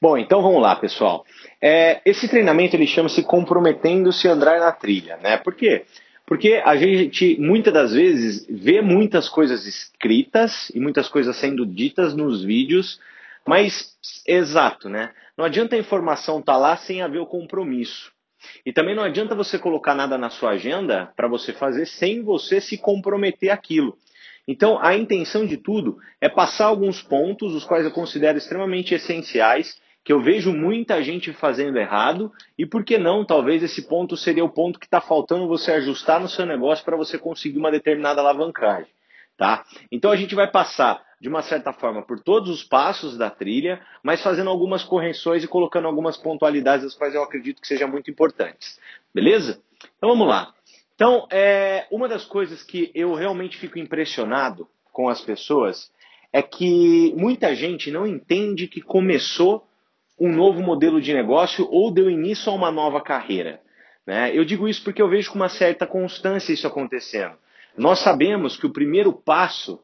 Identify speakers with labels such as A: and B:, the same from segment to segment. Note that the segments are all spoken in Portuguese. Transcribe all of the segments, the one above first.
A: Bom, então vamos lá, pessoal. É, esse treinamento ele chama-se Comprometendo-se a Andar na Trilha, né? Por quê? Porque a gente, muitas das vezes, vê muitas coisas escritas e muitas coisas sendo ditas nos vídeos, mas, exato, né? Não adianta a informação estar tá lá sem haver o compromisso. E também não adianta você colocar nada na sua agenda para você fazer sem você se comprometer aquilo. Então, a intenção de tudo é passar alguns pontos, os quais eu considero extremamente essenciais, que eu vejo muita gente fazendo errado e por que não, talvez esse ponto seria o ponto que está faltando você ajustar no seu negócio para você conseguir uma determinada alavancagem, tá? Então a gente vai passar de uma certa forma por todos os passos da trilha, mas fazendo algumas correções e colocando algumas pontualidades as quais eu acredito que sejam muito importantes, beleza? Então vamos lá. Então, é, uma das coisas que eu realmente fico impressionado com as pessoas é que muita gente não entende que começou um novo modelo de negócio ou deu início a uma nova carreira. Né? Eu digo isso porque eu vejo com uma certa constância isso acontecendo. Nós sabemos que o primeiro passo,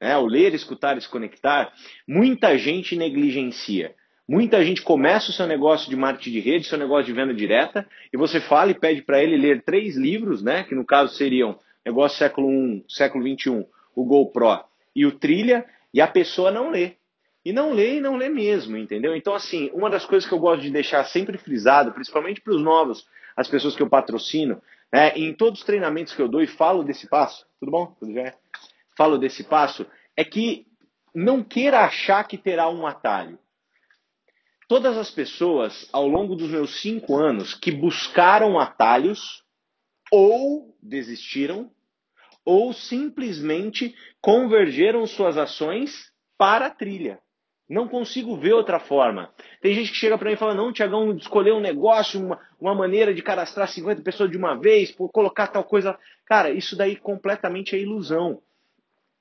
A: né, o ler, escutar e se conectar, muita gente negligencia. Muita gente começa o seu negócio de marketing de rede, seu negócio de venda direta, e você fala e pede para ele ler três livros, né, que no caso seriam Negócio Século I, Século XXI, o GoPro e o Trilha, e a pessoa não lê. E não lê e não lê mesmo, entendeu? Então, assim, uma das coisas que eu gosto de deixar sempre frisado, principalmente para os novos, as pessoas que eu patrocino, né, em todos os treinamentos que eu dou e falo desse passo, tudo bom? Tudo bem? Falo desse passo, é que não queira achar que terá um atalho. Todas as pessoas, ao longo dos meus cinco anos, que buscaram atalhos, ou desistiram, ou simplesmente convergeram suas ações para a trilha. Não consigo ver outra forma. Tem gente que chega para mim e fala: Não, Tiagão, escolher um negócio, uma, uma maneira de cadastrar 50 pessoas de uma vez, por colocar tal coisa. Cara, isso daí completamente é ilusão.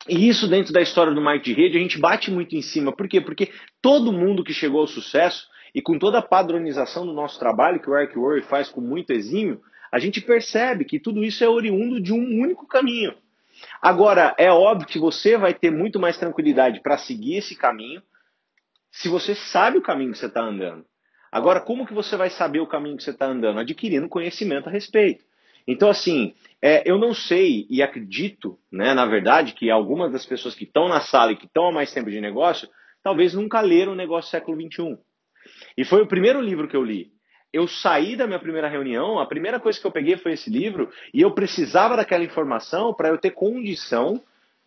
A: E isso dentro da história do marketing de rede, a gente bate muito em cima. Por quê? Porque todo mundo que chegou ao sucesso, e com toda a padronização do nosso trabalho, que o Eric Worre faz com muito exímio, a gente percebe que tudo isso é oriundo de um único caminho. Agora, é óbvio que você vai ter muito mais tranquilidade para seguir esse caminho, se você sabe o caminho que você está andando. Agora, como que você vai saber o caminho que você está andando? Adquirindo conhecimento a respeito. Então, assim, é, eu não sei e acredito, né, na verdade, que algumas das pessoas que estão na sala e que estão há mais tempo de negócio, talvez nunca leram o negócio século XXI. E foi o primeiro livro que eu li. Eu saí da minha primeira reunião, a primeira coisa que eu peguei foi esse livro, e eu precisava daquela informação para eu ter condição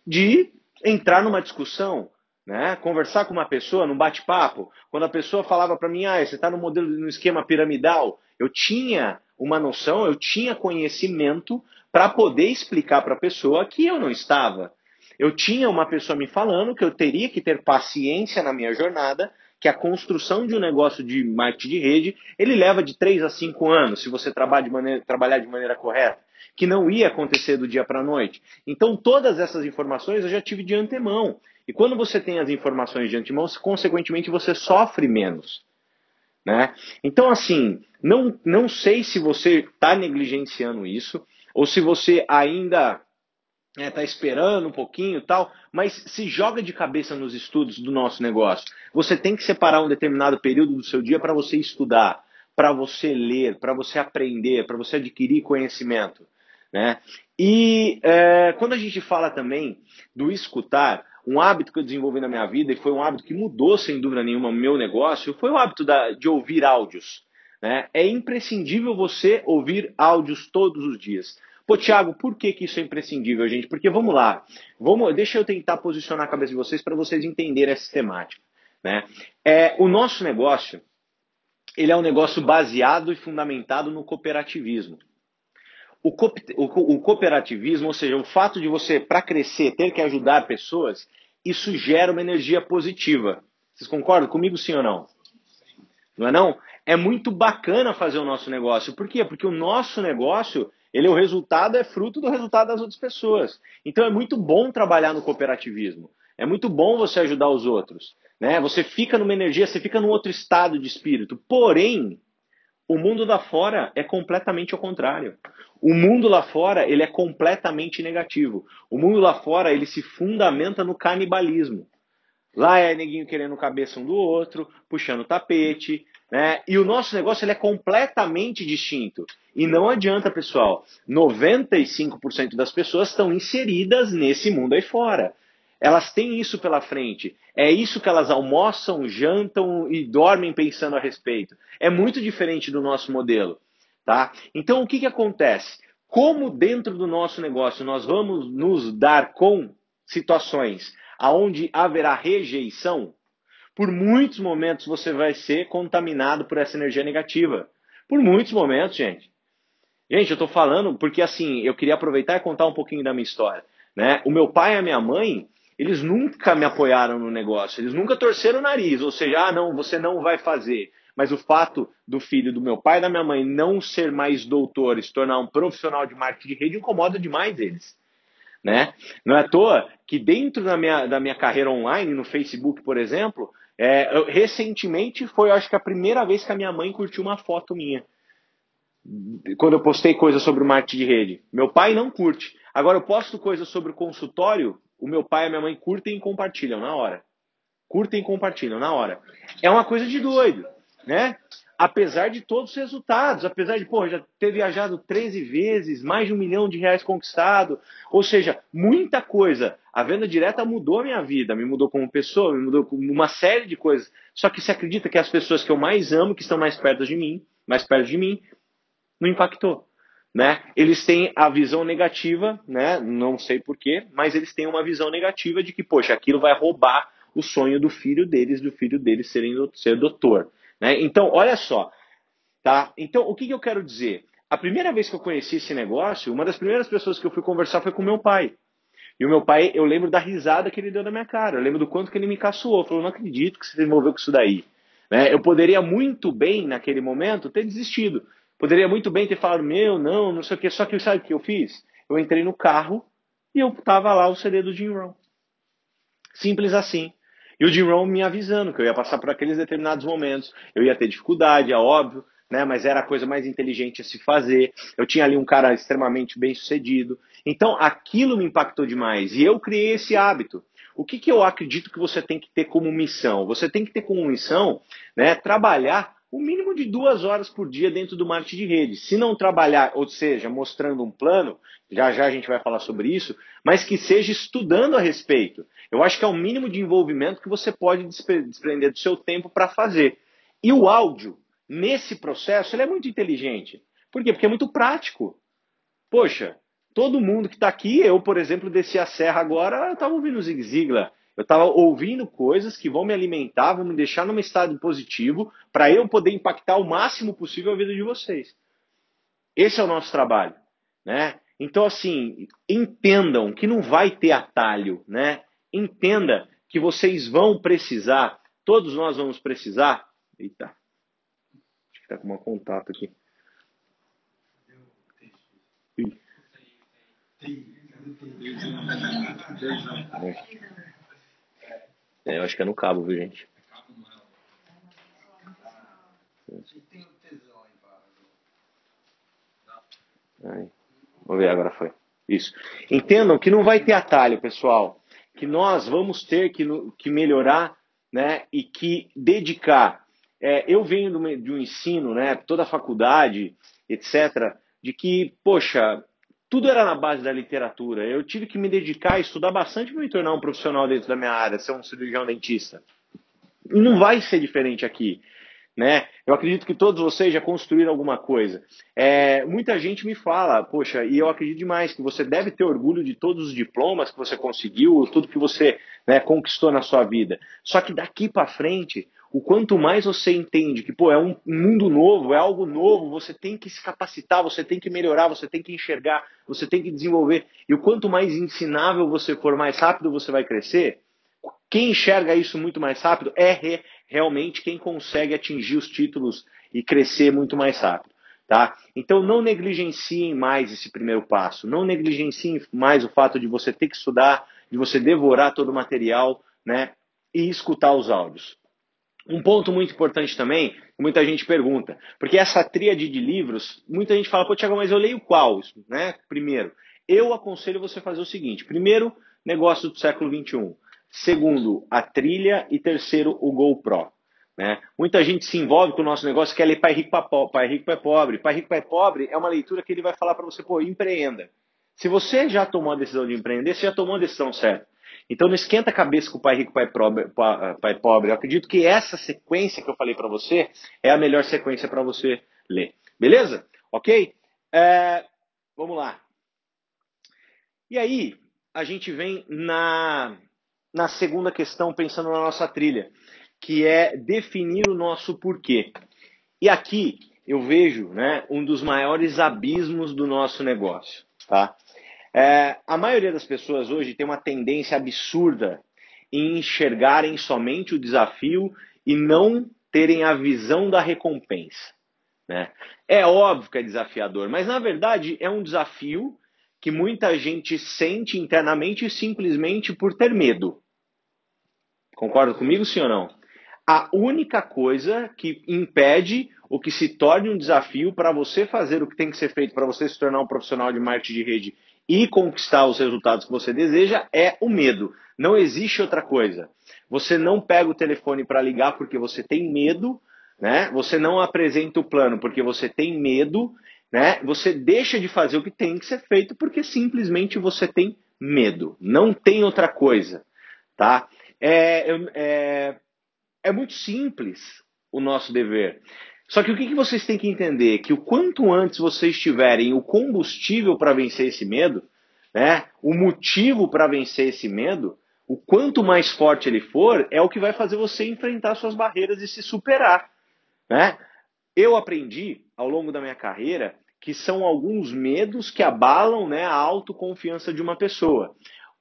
A: de entrar numa discussão, né? Conversar com uma pessoa num bate-papo. Quando a pessoa falava para mim, ah, você está no modelo, no esquema piramidal, eu tinha uma noção, eu tinha conhecimento para poder explicar para a pessoa que eu não estava. Eu tinha uma pessoa me falando que eu teria que ter paciência na minha jornada, que a construção de um negócio de marketing de rede, ele leva de 3 a 5 anos, se você trabalhar de maneira, trabalhar de maneira correta, que não ia acontecer do dia para a noite. Então, todas essas informações eu já tive de antemão. E quando você tem as informações de antemão, consequentemente você sofre menos. Né? Então, assim, não, não sei se você está negligenciando isso, ou se você ainda está é, tá esperando um pouquinho tal, mas se joga de cabeça nos estudos do nosso negócio. Você tem que separar um determinado período do seu dia para você estudar, para você ler, para você aprender, para você adquirir conhecimento. Né? E é, quando a gente fala também do escutar, um hábito que eu desenvolvi na minha vida e foi um hábito que mudou, sem dúvida nenhuma, o meu negócio, foi o hábito da, de ouvir áudios. Né? É imprescindível você ouvir áudios todos os dias. Pô, Thiago, por que, que isso é imprescindível, gente? Porque vamos lá, vamos, deixa eu tentar posicionar a cabeça de vocês para vocês entenderem essa temática. Né? É, o nosso negócio, ele é um negócio baseado e fundamentado no cooperativismo. O, co o, cooperativismo, ou seja, o fato de você, para crescer, ter que ajudar pessoas, isso gera uma energia positiva. Vocês concordam comigo, sim ou não? Não é não? É muito bacana fazer o nosso negócio. Por quê? Porque o nosso negócio, ele o resultado é fruto do resultado das outras pessoas. Então é muito bom trabalhar no cooperativismo. É muito bom você ajudar os outros. Né? Você fica numa energia, você fica num outro estado de espírito. Porém, o mundo lá fora é completamente ao contrário. O mundo lá fora ele é completamente negativo. O mundo lá fora ele se fundamenta no canibalismo. Lá é neguinho querendo cabeça um do outro, puxando o tapete, né? E o nosso negócio ele é completamente distinto. E não adianta, pessoal. 95% das pessoas estão inseridas nesse mundo aí fora. Elas têm isso pela frente. É isso que elas almoçam, jantam e dormem pensando a respeito. É muito diferente do nosso modelo, tá? Então o que, que acontece? Como dentro do nosso negócio nós vamos nos dar com situações aonde haverá rejeição, por muitos momentos você vai ser contaminado por essa energia negativa. Por muitos momentos, gente. Gente, eu estou falando porque assim, eu queria aproveitar e contar um pouquinho da minha história. Né? O meu pai e a minha mãe, eles nunca me apoiaram no negócio, eles nunca torceram o nariz, ou seja, ah, não, você não vai fazer. Mas o fato do filho do meu pai e da minha mãe não ser mais doutor e se tornar um profissional de marketing de rede incomoda demais eles. Né? Não é à toa que dentro da minha, da minha carreira online, no Facebook, por exemplo, é, eu, recentemente foi, acho que a primeira vez que a minha mãe curtiu uma foto minha. Quando eu postei coisas sobre o marketing de rede. Meu pai não curte. Agora eu posto coisas sobre o consultório, o meu pai e a minha mãe curtem e compartilham na hora. Curtem e compartilham na hora. É uma coisa de doido, né? apesar de todos os resultados, apesar de, pô, já ter viajado 13 vezes, mais de um milhão de reais conquistado, ou seja, muita coisa. A venda direta mudou a minha vida, me mudou como pessoa, me mudou uma série de coisas. Só que se acredita que as pessoas que eu mais amo, que estão mais perto de mim, mais perto de mim, não impactou. Né? Eles têm a visão negativa, né? não sei porquê, mas eles têm uma visão negativa de que, poxa, aquilo vai roubar o sonho do filho deles, do filho deles serem, ser doutor. Né? Então, olha só. Tá? Então, o que, que eu quero dizer? A primeira vez que eu conheci esse negócio, uma das primeiras pessoas que eu fui conversar foi com meu pai. E o meu pai, eu lembro da risada que ele deu na minha cara. Eu lembro do quanto que ele me caçoou. Falou, não acredito que você se envolveu com isso daí. Né? Eu poderia muito bem, naquele momento, ter desistido. Poderia muito bem ter falado, meu, não, não sei o que. Só que sabe o que eu fiz? Eu entrei no carro e eu tava lá o CD do Jim Rohn. Simples assim. E o Jim Rohn me avisando que eu ia passar por aqueles determinados momentos, eu ia ter dificuldade, é óbvio, né? Mas era a coisa mais inteligente a se fazer. Eu tinha ali um cara extremamente bem sucedido. Então aquilo me impactou demais e eu criei esse hábito. O que, que eu acredito que você tem que ter como missão? Você tem que ter como missão né, trabalhar o mínimo de duas horas por dia dentro do marketing de rede. Se não trabalhar, ou seja, mostrando um plano, já já a gente vai falar sobre isso, mas que seja estudando a respeito. Eu acho que é o mínimo de envolvimento que você pode desprender do seu tempo para fazer. E o áudio, nesse processo, ele é muito inteligente. Por quê? Porque é muito prático. Poxa, todo mundo que está aqui, eu, por exemplo, desci a serra agora, estava ouvindo o Zig Ziglar. Eu estava ouvindo coisas que vão me alimentar, vão me deixar num estado positivo, para eu poder impactar o máximo possível a vida de vocês. Esse é o nosso trabalho, né? Então, assim, entendam que não vai ter atalho, né? Entenda que vocês vão precisar, todos nós vamos precisar. Eita, acho que tá com um contato aqui. É, eu acho que é no cabo, viu, gente? Aí. Vamos ver, agora foi. Isso. Entendam que não vai ter atalho, pessoal. Que nós vamos ter que, que melhorar né, e que dedicar. É, eu venho de um ensino, né, toda a faculdade, etc., de que, poxa, tudo era na base da literatura. Eu tive que me dedicar a estudar bastante para me tornar um profissional dentro da minha área, ser um cirurgião dentista. E não vai ser diferente aqui. Né? Eu acredito que todos vocês já construíram alguma coisa. É, muita gente me fala, poxa, e eu acredito demais que você deve ter orgulho de todos os diplomas que você conseguiu, tudo que você né, conquistou na sua vida. Só que daqui para frente, o quanto mais você entende que pô, é um mundo novo, é algo novo, você tem que se capacitar, você tem que melhorar, você tem que enxergar, você tem que desenvolver. E o quanto mais ensinável você for, mais rápido você vai crescer. Quem enxerga isso muito mais rápido é re, realmente quem consegue atingir os títulos e crescer muito mais rápido. Tá? Então não negligenciem mais esse primeiro passo, não negligenciem mais o fato de você ter que estudar, de você devorar todo o material né, e escutar os áudios. Um ponto muito importante também, muita gente pergunta, porque essa tríade de livros, muita gente fala, pô, Tiago, mas eu leio qual? Né? Primeiro, eu aconselho você fazer o seguinte: primeiro, negócio do século XXI. segundo, a trilha e terceiro, o GoPro. Né? Muita gente se envolve com o nosso negócio, quer ler Pai Rico, Pai Rico, Pai Pobre. Pai Rico, Pai Pobre é uma leitura que ele vai falar para você, pô, empreenda. Se você já tomou a decisão de empreender, você já tomou a decisão certa. Então não esquenta a cabeça com o Pai Rico, Pai Pobre. Pai pobre. Eu acredito que essa sequência que eu falei para você é a melhor sequência para você ler. Beleza? Ok? É, vamos lá. E aí, a gente vem na, na segunda questão, pensando na nossa trilha que é definir o nosso porquê. E aqui eu vejo né, um dos maiores abismos do nosso negócio. Tá? É, a maioria das pessoas hoje tem uma tendência absurda em enxergarem somente o desafio e não terem a visão da recompensa. Né? É óbvio que é desafiador, mas na verdade é um desafio que muita gente sente internamente simplesmente por ter medo. Concorda comigo, sim ou não? a única coisa que impede o que se torne um desafio para você fazer o que tem que ser feito para você se tornar um profissional de marketing de rede e conquistar os resultados que você deseja é o medo. Não existe outra coisa. Você não pega o telefone para ligar porque você tem medo, né? Você não apresenta o plano porque você tem medo, né? Você deixa de fazer o que tem que ser feito porque simplesmente você tem medo. Não tem outra coisa, tá? É, é, é muito simples o nosso dever. Só que o que, vocês têm que entender? Que o quanto antes vocês tiverem o combustível para vencer esse medo, né, o motivo para vencer esse medo, o quanto mais forte ele for, é o que vai fazer você enfrentar suas barreiras e se superar. Né? Eu aprendi ao longo da minha carreira que são alguns medos que abalam né, a autoconfiança de uma pessoa.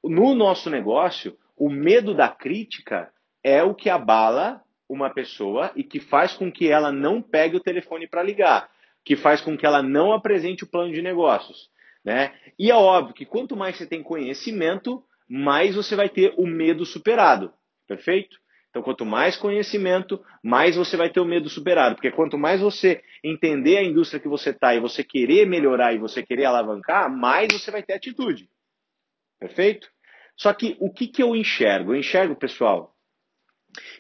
A: No nosso negócio, o medo da crítica é o que abala uma pessoa e que faz com que ela não pegue o telefone para ligar, que faz com que ela não apresente o plano de negócios. Né? E é óbvio que quanto mais você tem conhecimento, mais você vai ter o medo superado. Perfeito? Então, quanto mais conhecimento, mais você vai ter o medo superado. Porque quanto mais você entender a indústria que você está e você querer melhorar e você querer alavancar, mais você vai ter atitude. Perfeito? Só que o que, que eu enxergo? Eu enxergo, pessoal,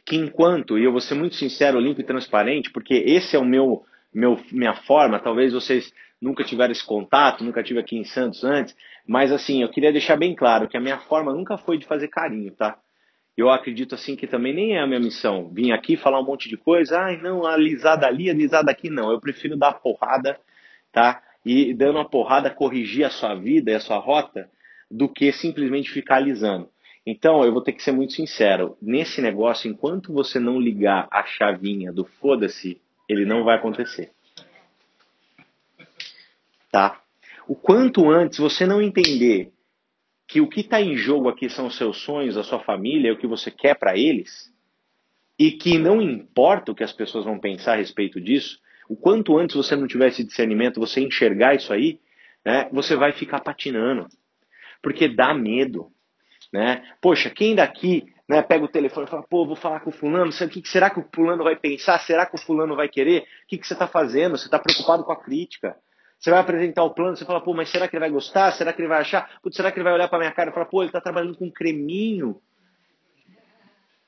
A: que enquanto, e eu vou ser muito sincero, limpo e transparente, porque esse é o meu, meu minha forma, talvez vocês nunca tiveram esse contato, nunca tive aqui em Santos antes, mas assim, eu queria deixar bem claro que a minha forma nunca foi de fazer carinho, tá? Eu acredito assim que também nem é a minha missão vir aqui falar um monte de coisa, ai não, alisada ali, alisada aqui, não. Eu prefiro dar porrada, tá? E dando uma porrada corrigir a sua vida e a sua rota do que simplesmente ficar alisando. Então, eu vou ter que ser muito sincero. Nesse negócio, enquanto você não ligar a chavinha do foda-se, ele não vai acontecer. Tá? O quanto antes você não entender que o que está em jogo aqui são os seus sonhos, a sua família, o que você quer para eles, e que não importa o que as pessoas vão pensar a respeito disso, o quanto antes você não tiver esse discernimento, você enxergar isso aí, né, você vai ficar patinando. Porque dá medo. Né? Poxa, quem daqui né, pega o telefone e fala, pô, vou falar com o fulano, o que será que o fulano vai pensar? Será que o fulano vai querer? O que, que você está fazendo? Você está preocupado com a crítica. Você vai apresentar o plano, você fala, pô, mas será que ele vai gostar? Será que ele vai achar? Putz, será que ele vai olhar para minha cara e falar, pô, ele está trabalhando com creminho?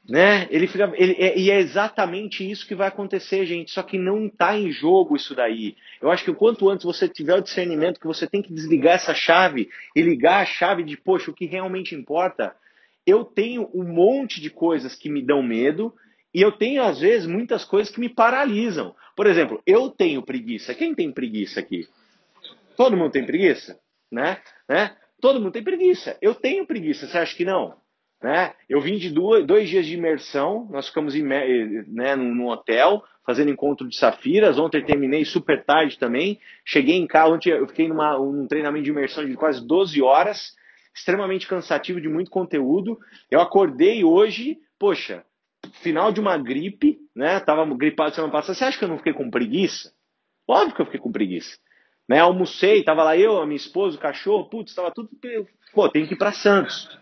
A: Né? Ele fica, ele, é, e é exatamente isso que vai acontecer, gente. Só que não está em jogo isso daí. Eu acho que quanto antes você tiver o discernimento que você tem que desligar essa chave e ligar a chave de, poxa, o que realmente importa. Eu tenho um monte de coisas que me dão medo e eu tenho, às vezes, muitas coisas que me paralisam. Por exemplo, eu tenho preguiça. Quem tem preguiça aqui? Todo mundo tem preguiça? Né? né? Todo mundo tem preguiça. Eu tenho preguiça. Você acha que não? Né? Eu vim de dois, dois dias de imersão, nós ficamos em, né, num, hotel, fazendo encontro de safiras. Ontem terminei super tarde também. Cheguei em casa, ontem eu fiquei numa, num treinamento de imersão de quase 12 horas, extremamente cansativo de muito conteúdo. Eu acordei hoje, poxa, final de uma gripe, né? Tava gripado semana passada. Você acha que eu não fiquei com preguiça? Óbvio que eu fiquei com preguiça. Né? Almocei, tava lá eu, a minha esposa, o cachorro, putz, tava tudo. Pô, tem que ir para Santos.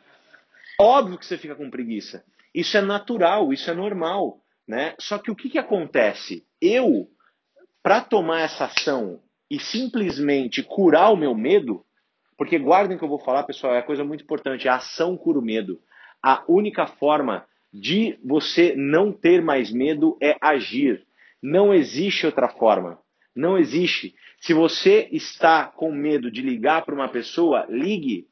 A: Óbvio que você fica com preguiça. Isso é natural, isso é normal. Né? Só que o que, que acontece? Eu, para tomar essa ação e simplesmente curar o meu medo, porque guardem que eu vou falar, pessoal, é coisa muito importante, a ação cura o medo. A única forma de você não ter mais medo é agir. Não existe outra forma. Não existe. Se você está com medo de ligar para uma pessoa, ligue.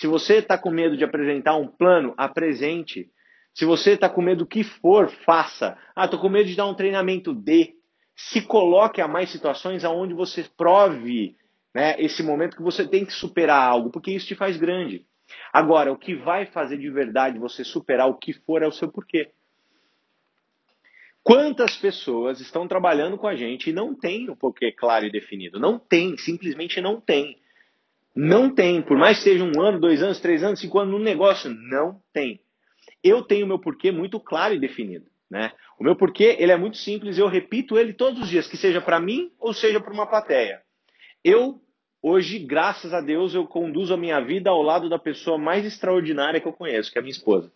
A: Se você está com medo de apresentar um plano, apresente. Se você está com medo do que for, faça. Ah, estou com medo de dar um treinamento, dê. Se coloque a mais situações aonde você prove né, esse momento que você tem que superar algo, porque isso te faz grande. Agora, o que vai fazer de verdade você superar o que for é o seu porquê. Quantas pessoas estão trabalhando com a gente e não tem o porquê claro e definido? Não tem, simplesmente não tem. Não tem, por mais que seja um ano, dois anos, três anos, cinco anos no negócio, não tem. Eu tenho meu porquê muito claro e definido. Né? O meu porquê ele é muito simples, eu repito ele todos os dias, que seja para mim ou seja para uma plateia. Eu, hoje, graças a Deus, eu conduzo a minha vida ao lado da pessoa mais extraordinária que eu conheço, que é a minha esposa.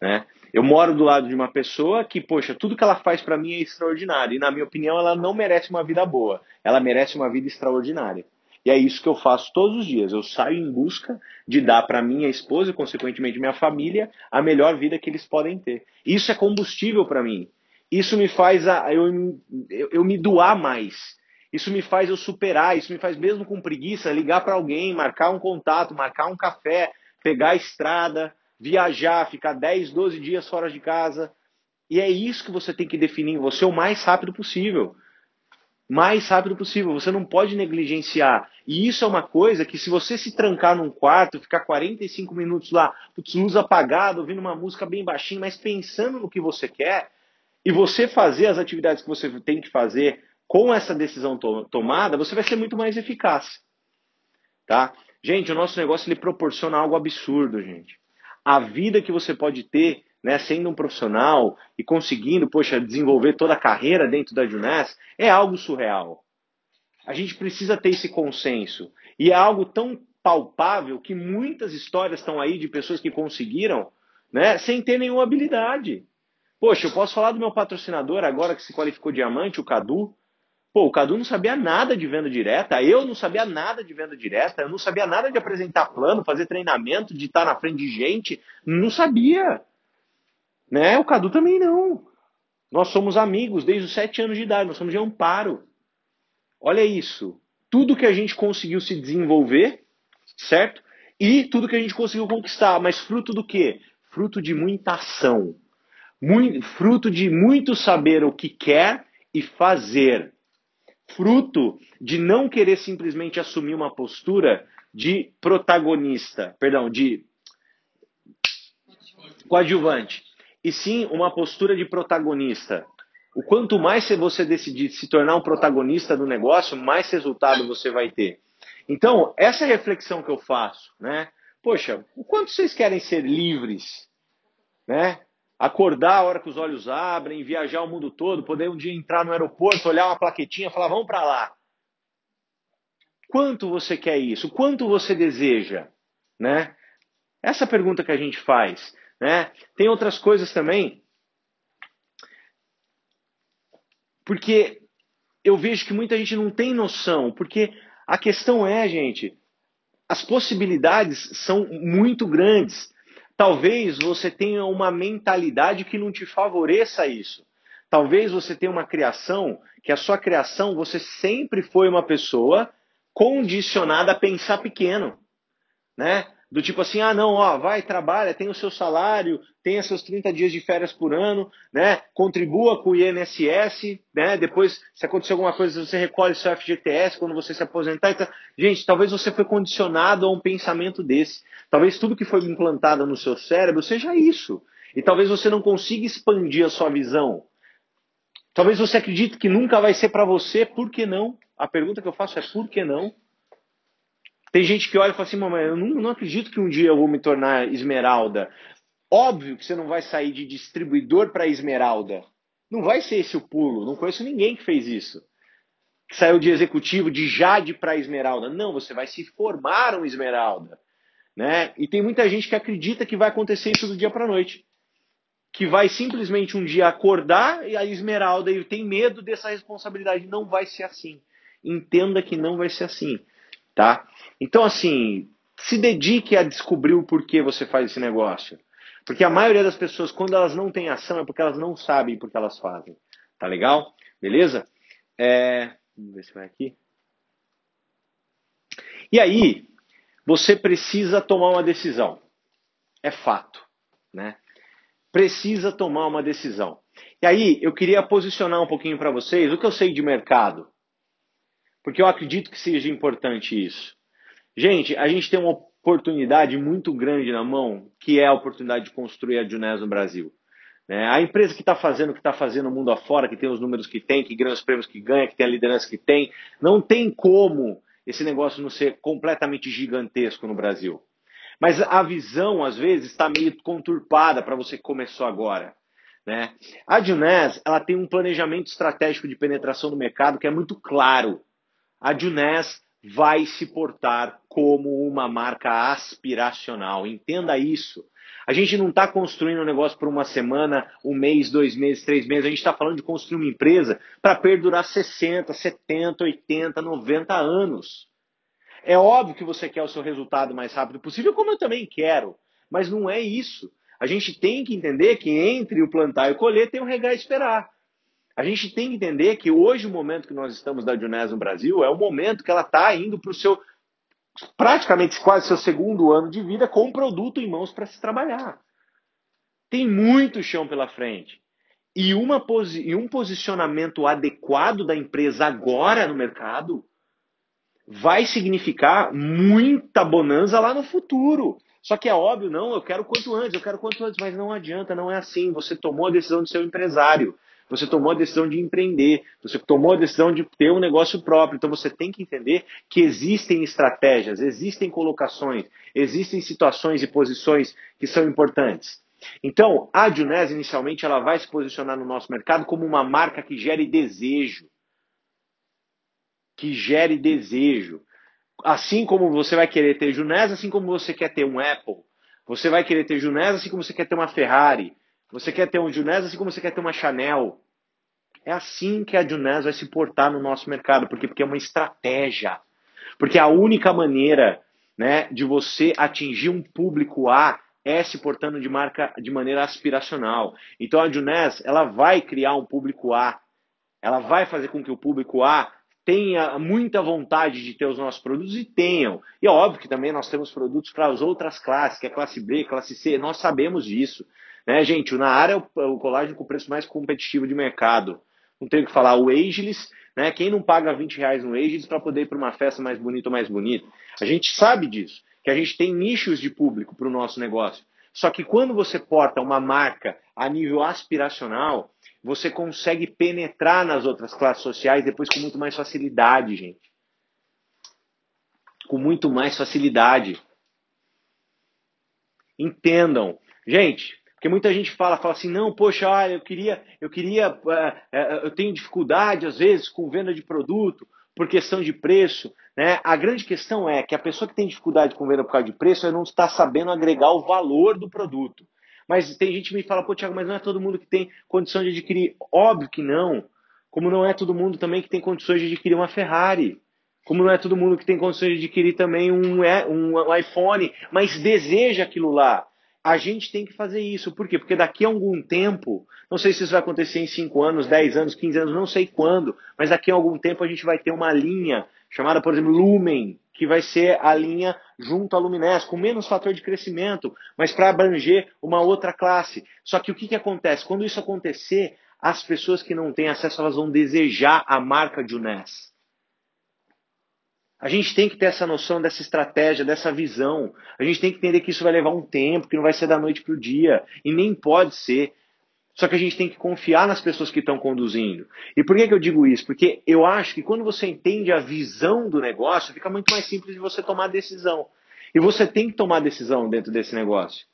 A: Né? Eu moro do lado de uma pessoa que, poxa, tudo que ela faz para mim é extraordinário. E, na minha opinião, ela não merece uma vida boa. Ela merece uma vida extraordinária. E é isso que eu faço todos os dias. Eu saio em busca de dar para minha esposa e, consequentemente, minha família a melhor vida que eles podem ter. Isso é combustível para mim. Isso me faz a, eu, eu, eu me doar mais. Isso me faz eu superar, isso me faz mesmo com preguiça ligar para alguém, marcar um contato, marcar um café, pegar a estrada, viajar, ficar 10, 12 dias fora de casa. E é isso que você tem que definir em você o mais rápido possível. Mais rápido possível. Você não pode negligenciar. E isso é uma coisa que, se você se trancar num quarto, ficar 45 minutos lá, putz, luz apagada, ouvindo uma música bem baixinha, mas pensando no que você quer, e você fazer as atividades que você tem que fazer com essa decisão to tomada, você vai ser muito mais eficaz. Tá? Gente, o nosso negócio ele proporciona algo absurdo, gente. A vida que você pode ter, né, sendo um profissional e conseguindo, poxa, desenvolver toda a carreira dentro da Juness, é algo surreal. A gente precisa ter esse consenso. E é algo tão palpável que muitas histórias estão aí de pessoas que conseguiram, né, sem ter nenhuma habilidade. Poxa, eu posso falar do meu patrocinador agora que se qualificou diamante, o Cadu. Pô, o Cadu não sabia nada de venda direta, eu não sabia nada de venda direta, eu não sabia nada de apresentar plano, fazer treinamento, de estar na frente de gente, não sabia. Né? O Cadu também não. Nós somos amigos desde os sete anos de idade, nós somos de amparo. Olha isso. Tudo que a gente conseguiu se desenvolver, certo? E tudo que a gente conseguiu conquistar, mas fruto do quê? Fruto de muita ação. Muito, fruto de muito saber o que quer e fazer fruto de não querer simplesmente assumir uma postura de protagonista, perdão, de coadjuvante, e sim uma postura de protagonista. O quanto mais você decidir se tornar um protagonista do negócio, mais resultado você vai ter. Então, essa reflexão que eu faço, né? Poxa, o quanto vocês querem ser livres, né? acordar a hora que os olhos abrem, viajar o mundo todo, poder um dia entrar no aeroporto, olhar uma plaquetinha falar, vamos para lá. Quanto você quer isso? Quanto você deseja? Né? Essa pergunta que a gente faz. Né? Tem outras coisas também. Porque eu vejo que muita gente não tem noção. Porque a questão é, gente, as possibilidades são muito grandes. Talvez você tenha uma mentalidade que não te favoreça isso. Talvez você tenha uma criação que a sua criação você sempre foi uma pessoa condicionada a pensar pequeno, né? Do tipo assim, ah, não, ó, vai, trabalha, tem o seu salário, tenha seus 30 dias de férias por ano, né? Contribua com o INSS, né? Depois, se acontecer alguma coisa, você recolhe seu FGTS quando você se aposentar. Então, gente, talvez você foi condicionado a um pensamento desse. Talvez tudo que foi implantado no seu cérebro seja isso. E talvez você não consiga expandir a sua visão. Talvez você acredite que nunca vai ser para você, por que não? A pergunta que eu faço é por que não? Tem gente que olha e fala assim, mamãe, eu não, não acredito que um dia eu vou me tornar esmeralda. Óbvio que você não vai sair de distribuidor para esmeralda. Não vai ser esse o pulo. Não conheço ninguém que fez isso. Que saiu de executivo de Jade para esmeralda. Não, você vai se formar um esmeralda. Né? E tem muita gente que acredita que vai acontecer isso do dia para noite. Que vai simplesmente um dia acordar e a esmeralda e tem medo dessa responsabilidade. Não vai ser assim. Entenda que não vai ser assim tá? Então, assim, se dedique a descobrir o porquê você faz esse negócio. Porque a maioria das pessoas, quando elas não têm ação, é porque elas não sabem porque elas fazem. Tá legal? Beleza? É... Vamos ver se vai aqui. E aí, você precisa tomar uma decisão. É fato, né? Precisa tomar uma decisão. E aí, eu queria posicionar um pouquinho para vocês o que eu sei de mercado. Porque eu acredito que seja importante isso. Gente, a gente tem uma oportunidade muito grande na mão, que é a oportunidade de construir a Junés no Brasil. Né? A empresa que está fazendo o que está fazendo no mundo afora, que tem os números que tem, que ganha os prêmios que ganha, que tem a liderança que tem, não tem como esse negócio não ser completamente gigantesco no Brasil. Mas a visão, às vezes, está meio conturpada para você que começou agora. Né? A Junés ela tem um planejamento estratégico de penetração no mercado que é muito claro. A Junés vai se portar como uma marca aspiracional. Entenda isso. A gente não está construindo um negócio por uma semana, um mês, dois meses, três meses. A gente está falando de construir uma empresa para perdurar 60, 70, 80, 90 anos. É óbvio que você quer o seu resultado mais rápido possível, como eu também quero. Mas não é isso. A gente tem que entender que entre o plantar e o colher tem o regar e esperar. A gente tem que entender que hoje o momento que nós estamos da Junés no Brasil é o momento que ela está indo para o seu praticamente quase seu segundo ano de vida com um produto em mãos para se trabalhar. Tem muito chão pela frente. E, uma posi e um posicionamento adequado da empresa agora no mercado vai significar muita bonança lá no futuro. Só que é óbvio, não, eu quero quanto antes, eu quero quanto antes, mas não adianta, não é assim. Você tomou a decisão de ser um empresário. Você tomou a decisão de empreender, você tomou a decisão de ter um negócio próprio. Então você tem que entender que existem estratégias, existem colocações, existem situações e posições que são importantes. Então, a Junés, inicialmente, ela vai se posicionar no nosso mercado como uma marca que gere desejo. Que gere desejo. Assim como você vai querer ter Junés, assim como você quer ter um Apple. Você vai querer ter Junés, assim como você quer ter uma Ferrari. Você quer ter um Junés assim como você quer ter uma Chanel. É assim que a Junés vai se portar no nosso mercado, porque, porque é uma estratégia. Porque a única maneira né, de você atingir um público A é se portando de marca de maneira aspiracional. Então a Junés, ela vai criar um público A. Ela vai fazer com que o público A tenha muita vontade de ter os nossos produtos e tenham. E é óbvio que também nós temos produtos para as outras classes, que é classe B, classe C, nós sabemos disso. Né, gente, o Naara é o, é o colágeno com o preço mais competitivo de mercado. Não tenho o que falar. O Ageless, né, quem não paga 20 reais no Ageless para poder ir para uma festa mais bonita ou mais bonita? A gente sabe disso, que a gente tem nichos de público para o nosso negócio. Só que quando você porta uma marca a nível aspiracional, você consegue penetrar nas outras classes sociais depois com muito mais facilidade, gente. Com muito mais facilidade. Entendam. Gente, porque muita gente fala, fala assim, não, poxa, olha, eu queria, eu queria, uh, uh, eu tenho dificuldade às vezes com venda de produto por questão de preço, né? A grande questão é que a pessoa que tem dificuldade com venda por causa de preço, ela não está sabendo agregar o valor do produto. Mas tem gente que me fala, pô, Thiago, mas não é todo mundo que tem condição de adquirir. Óbvio que não. Como não é todo mundo também que tem condições de adquirir uma Ferrari. Como não é todo mundo que tem condições de adquirir também um, um iPhone, mas deseja aquilo lá a gente tem que fazer isso. Por quê? Porque daqui a algum tempo, não sei se isso vai acontecer em 5 anos, 10 anos, 15 anos, não sei quando, mas daqui a algum tempo a gente vai ter uma linha chamada, por exemplo, Lumen, que vai ser a linha junto à Luminés, com menos fator de crescimento, mas para abranger uma outra classe. Só que o que, que acontece? Quando isso acontecer, as pessoas que não têm acesso, elas vão desejar a marca de UNES. A gente tem que ter essa noção dessa estratégia, dessa visão. A gente tem que entender que isso vai levar um tempo, que não vai ser da noite para o dia. E nem pode ser. Só que a gente tem que confiar nas pessoas que estão conduzindo. E por que, que eu digo isso? Porque eu acho que quando você entende a visão do negócio, fica muito mais simples de você tomar decisão. E você tem que tomar decisão dentro desse negócio.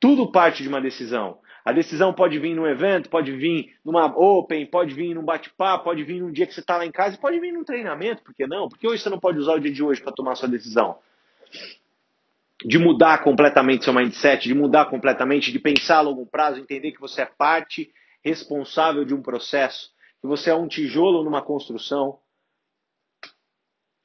A: Tudo parte de uma decisão. A decisão pode vir num evento, pode vir numa open, pode vir num bate-papo, pode vir num dia que você está lá em casa, pode vir num treinamento, por que não? Porque hoje você não pode usar o dia de hoje para tomar sua decisão. De mudar completamente seu mindset, de mudar completamente, de pensar a longo prazo, entender que você é parte responsável de um processo, que você é um tijolo numa construção.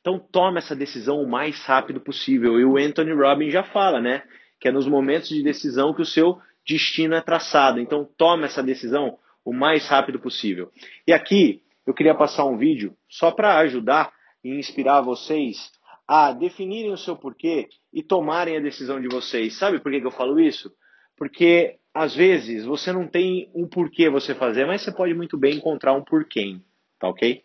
A: Então tome essa decisão o mais rápido possível. E o Anthony Robbins já fala, né? que é nos momentos de decisão que o seu destino é traçado. Então, tome essa decisão o mais rápido possível. E aqui eu queria passar um vídeo só para ajudar e inspirar vocês a definirem o seu porquê e tomarem a decisão de vocês. Sabe por que, que eu falo isso? Porque às vezes você não tem um porquê você fazer, mas você pode muito bem encontrar um porquê, tá ok?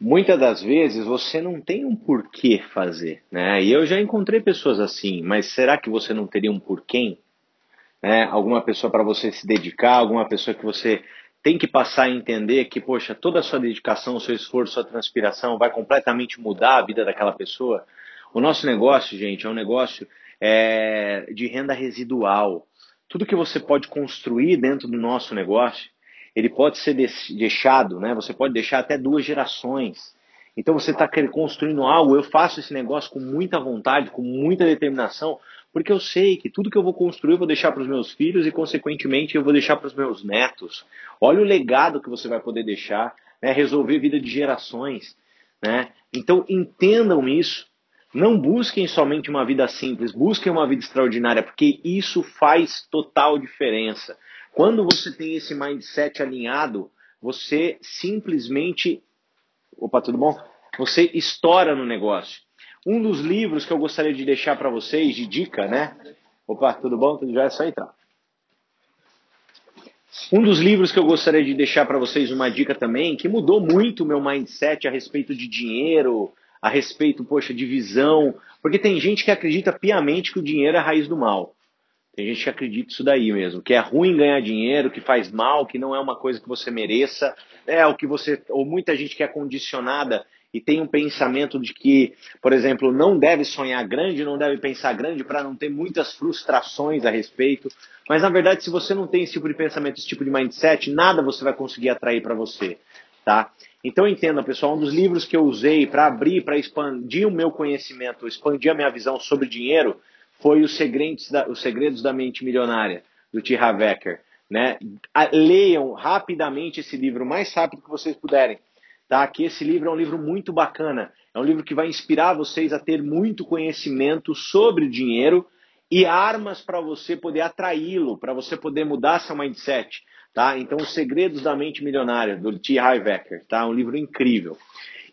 A: Muitas das vezes você não tem um porquê fazer, né? E eu já encontrei pessoas assim, mas será que você não teria um porquê? Né? Alguma pessoa para você se dedicar, alguma pessoa que você tem que passar a entender que, poxa, toda a sua dedicação, o seu esforço, sua transpiração vai completamente mudar a vida daquela pessoa. O nosso negócio, gente, é um negócio é, de renda residual. Tudo que você pode construir dentro do nosso negócio, ele pode ser deixado, né? Você pode deixar até duas gerações. Então você está construindo algo, eu faço esse negócio com muita vontade, com muita determinação, porque eu sei que tudo que eu vou construir eu vou deixar para os meus filhos e, consequentemente, eu vou deixar para os meus netos. Olha o legado que você vai poder deixar, né? resolver vida de gerações. Né? Então entendam isso. Não busquem somente uma vida simples, busquem uma vida extraordinária, porque isso faz total diferença. Quando você tem esse mindset alinhado, você simplesmente. Opa, tudo bom? Você estoura no negócio. Um dos livros que eu gostaria de deixar para vocês, de dica, né? Opa, tudo bom? Tudo já é só entrar. Um dos livros que eu gostaria de deixar para vocês uma dica também, que mudou muito o meu mindset a respeito de dinheiro, a respeito, poxa, de visão, porque tem gente que acredita piamente que o dinheiro é a raiz do mal. Tem gente que acredita isso daí mesmo, que é ruim ganhar dinheiro, que faz mal, que não é uma coisa que você mereça, é o que você, ou muita gente que é condicionada e tem um pensamento de que, por exemplo, não deve sonhar grande, não deve pensar grande para não ter muitas frustrações a respeito. Mas na verdade, se você não tem esse tipo de pensamento, esse tipo de mindset, nada você vai conseguir atrair para você, tá? Então entenda, pessoal, um dos livros que eu usei para abrir, para expandir o meu conhecimento, expandir a minha visão sobre dinheiro, foi Os Segredos da, Os Segredos da Mente Milionária, do T. Havecker. Né? Leiam rapidamente esse livro, o mais rápido que vocês puderem. Tá? Que esse livro é um livro muito bacana. É um livro que vai inspirar vocês a ter muito conhecimento sobre dinheiro e armas para você poder atraí-lo, para você poder mudar seu mindset. Tá? Então, Os Segredos da Mente Milionária, do T. Havecker, tá? Um livro incrível.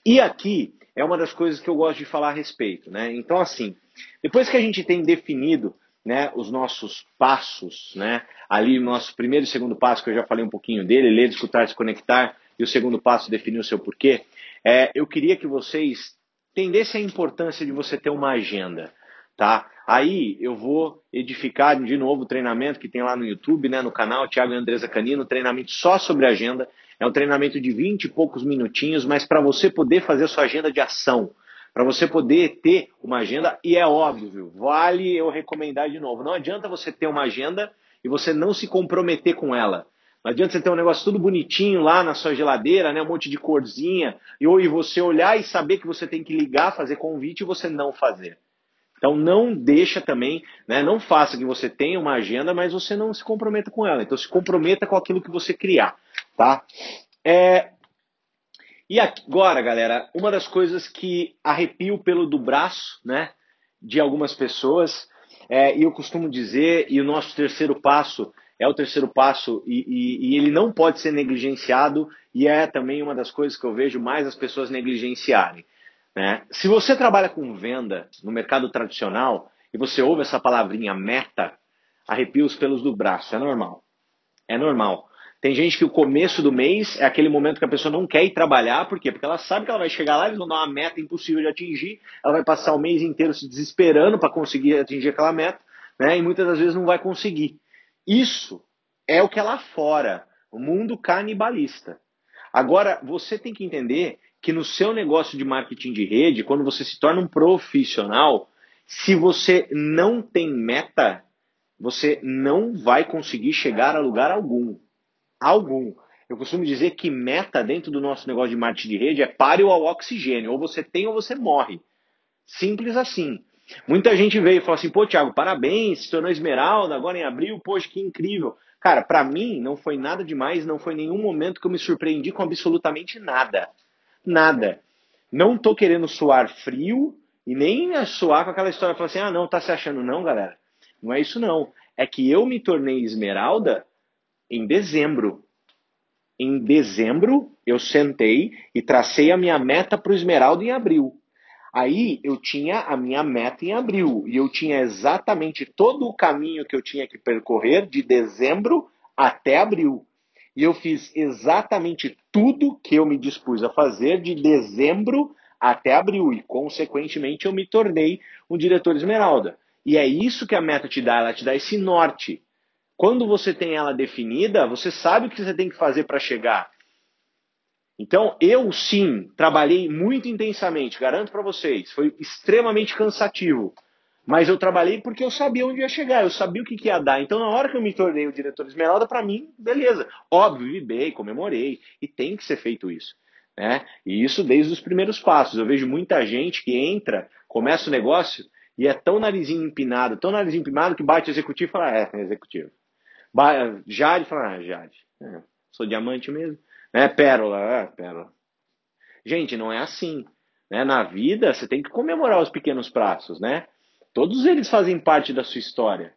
A: E aqui é uma das coisas que eu gosto de falar a respeito, né? Então, assim, depois que a gente tem definido né, os nossos passos, né, ali o nosso primeiro e segundo passo, que eu já falei um pouquinho dele, ler, escutar, se conectar, e o segundo passo, definir o seu porquê, é, eu queria que vocês entendessem a importância de você ter uma agenda, tá? Aí eu vou edificar de novo o treinamento que tem lá no YouTube, né, no canal Thiago e Andresa Canino, treinamento só sobre agenda. É um treinamento de 20 e poucos minutinhos, mas para você poder fazer a sua agenda de ação, para você poder ter uma agenda, e é óbvio, vale eu recomendar de novo. Não adianta você ter uma agenda e você não se comprometer com ela. Não adianta você ter um negócio tudo bonitinho lá na sua geladeira, né, um monte de corzinha, e, e você olhar e saber que você tem que ligar, fazer convite e você não fazer. Então não deixa também, né, não faça que você tenha uma agenda, mas você não se comprometa com ela. Então se comprometa com aquilo que você criar, tá? É... E agora, galera, uma das coisas que arrepia o pelo do braço, né, de algumas pessoas, é, e eu costumo dizer, e o nosso terceiro passo é o terceiro passo e, e, e, ele não pode ser negligenciado e é também uma das coisas que eu vejo mais as pessoas negligenciarem. Né? Se você trabalha com venda no mercado tradicional e você ouve essa palavrinha meta, arrepia os pelos do braço. É normal. É normal. Tem gente que o começo do mês é aquele momento que a pessoa não quer ir trabalhar, por quê? Porque ela sabe que ela vai chegar lá, eles vão dar uma meta impossível de atingir, ela vai passar o mês inteiro se desesperando para conseguir atingir aquela meta, né? E muitas das vezes não vai conseguir. Isso é o que é lá fora, o mundo canibalista. Agora, você tem que entender que no seu negócio de marketing de rede, quando você se torna um profissional, se você não tem meta, você não vai conseguir chegar a lugar algum. Algum. Eu costumo dizer que meta dentro do nosso negócio de marketing de rede é pare ao oxigênio. Ou você tem ou você morre. Simples assim. Muita gente veio e falou assim: pô, Thiago, parabéns, se tornou esmeralda agora em abril, poxa, que incrível. Cara, para mim não foi nada demais, não foi nenhum momento que eu me surpreendi com absolutamente nada nada. Não estou querendo soar frio E nem soar com aquela história, falar assim, ah, não, tá se achando não, galera. Não é isso não. É que eu me tornei esmeralda em dezembro. Em dezembro, eu sentei e tracei a minha meta para o esmeralda em abril. Aí eu tinha a minha meta em abril e eu tinha exatamente todo o caminho que eu tinha que percorrer de dezembro até abril. E eu fiz exatamente tudo que eu me dispus a fazer de dezembro até abril. E, consequentemente, eu me tornei um diretor esmeralda. E é isso que a meta te dá, ela te dá esse norte. Quando você tem ela definida, você sabe o que você tem que fazer para chegar. Então, eu sim trabalhei muito intensamente, garanto para vocês, foi extremamente cansativo. Mas eu trabalhei porque eu sabia onde ia chegar, eu sabia o que, que ia dar. Então, na hora que eu me tornei o diretor Esmeralda, para mim, beleza. Óbvio, vibrei, comemorei. E tem que ser feito isso. Né? E isso desde os primeiros passos. Eu vejo muita gente que entra, começa o negócio e é tão narizinho empinado, tão narizinho empinado que bate o executivo e fala, é, é executivo. Jade fala, ah, Jade, é, sou diamante mesmo. É, pérola, é, pérola. Gente, não é assim. Né? Na vida, você tem que comemorar os pequenos passos, né? Todos eles fazem parte da sua história.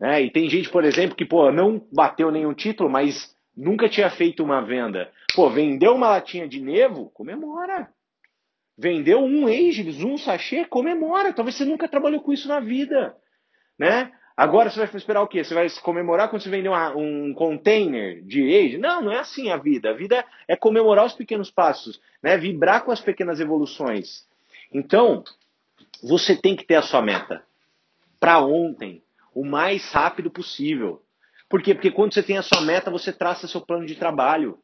A: Né? E tem gente, por exemplo, que pô, não bateu nenhum título, mas nunca tinha feito uma venda. Pô, vendeu uma latinha de nevo, comemora. Vendeu um Ageless, um sachê, comemora. Talvez você nunca trabalhou com isso na vida. Né? Agora você vai esperar o quê? Você vai comemorar quando você vender uma, um container de age? Não, não é assim a vida. A vida é comemorar os pequenos passos, né? vibrar com as pequenas evoluções. Então, você tem que ter a sua meta para ontem, o mais rápido possível. Por quê? Porque quando você tem a sua meta, você traça seu plano de trabalho.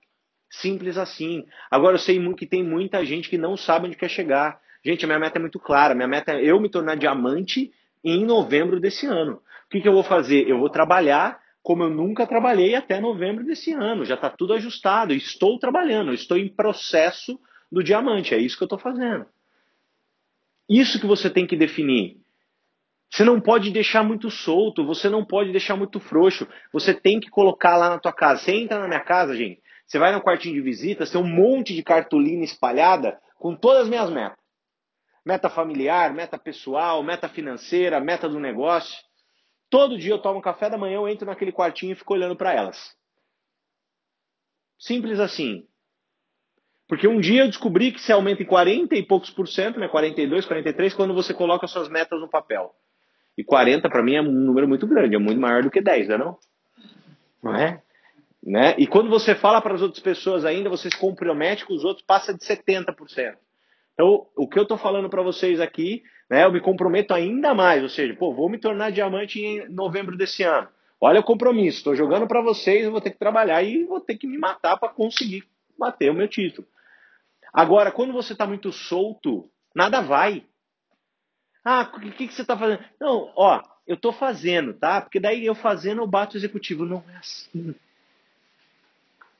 A: Simples assim. Agora eu sei que tem muita gente que não sabe onde quer chegar. Gente, a minha meta é muito clara. Minha meta é eu me tornar diamante em novembro desse ano. O que, que eu vou fazer? Eu vou trabalhar como eu nunca trabalhei até novembro desse ano. Já está tudo ajustado. Estou trabalhando, estou em processo do diamante. É isso que eu estou fazendo. Isso que você tem que definir. Você não pode deixar muito solto, você não pode deixar muito frouxo. Você tem que colocar lá na tua casa. Você entra na minha casa, gente, você vai no quartinho de visita, tem um monte de cartolina espalhada com todas as minhas metas. Meta familiar, meta pessoal, meta financeira, meta do negócio. Todo dia eu tomo café da manhã, eu entro naquele quartinho e fico olhando para elas. Simples assim. Porque um dia eu descobri que se aumenta em 40 e poucos por cento, né, 42, 43, quando você coloca suas metas no papel. E 40 para mim é um número muito grande, é muito maior do que 10, não é não? Não é? Né? E quando você fala para as outras pessoas ainda, você se compromete com os outros, passa de 70%. Então, o que eu estou falando para vocês aqui, né, eu me comprometo ainda mais, ou seja, pô, vou me tornar diamante em novembro desse ano. Olha o compromisso, estou jogando para vocês, eu vou ter que trabalhar e vou ter que me matar para conseguir bater o meu título. Agora, quando você está muito solto, nada vai. Ah, o que, que você está fazendo? Não, ó, eu estou fazendo, tá? Porque daí eu fazendo eu bato o executivo. Não é assim.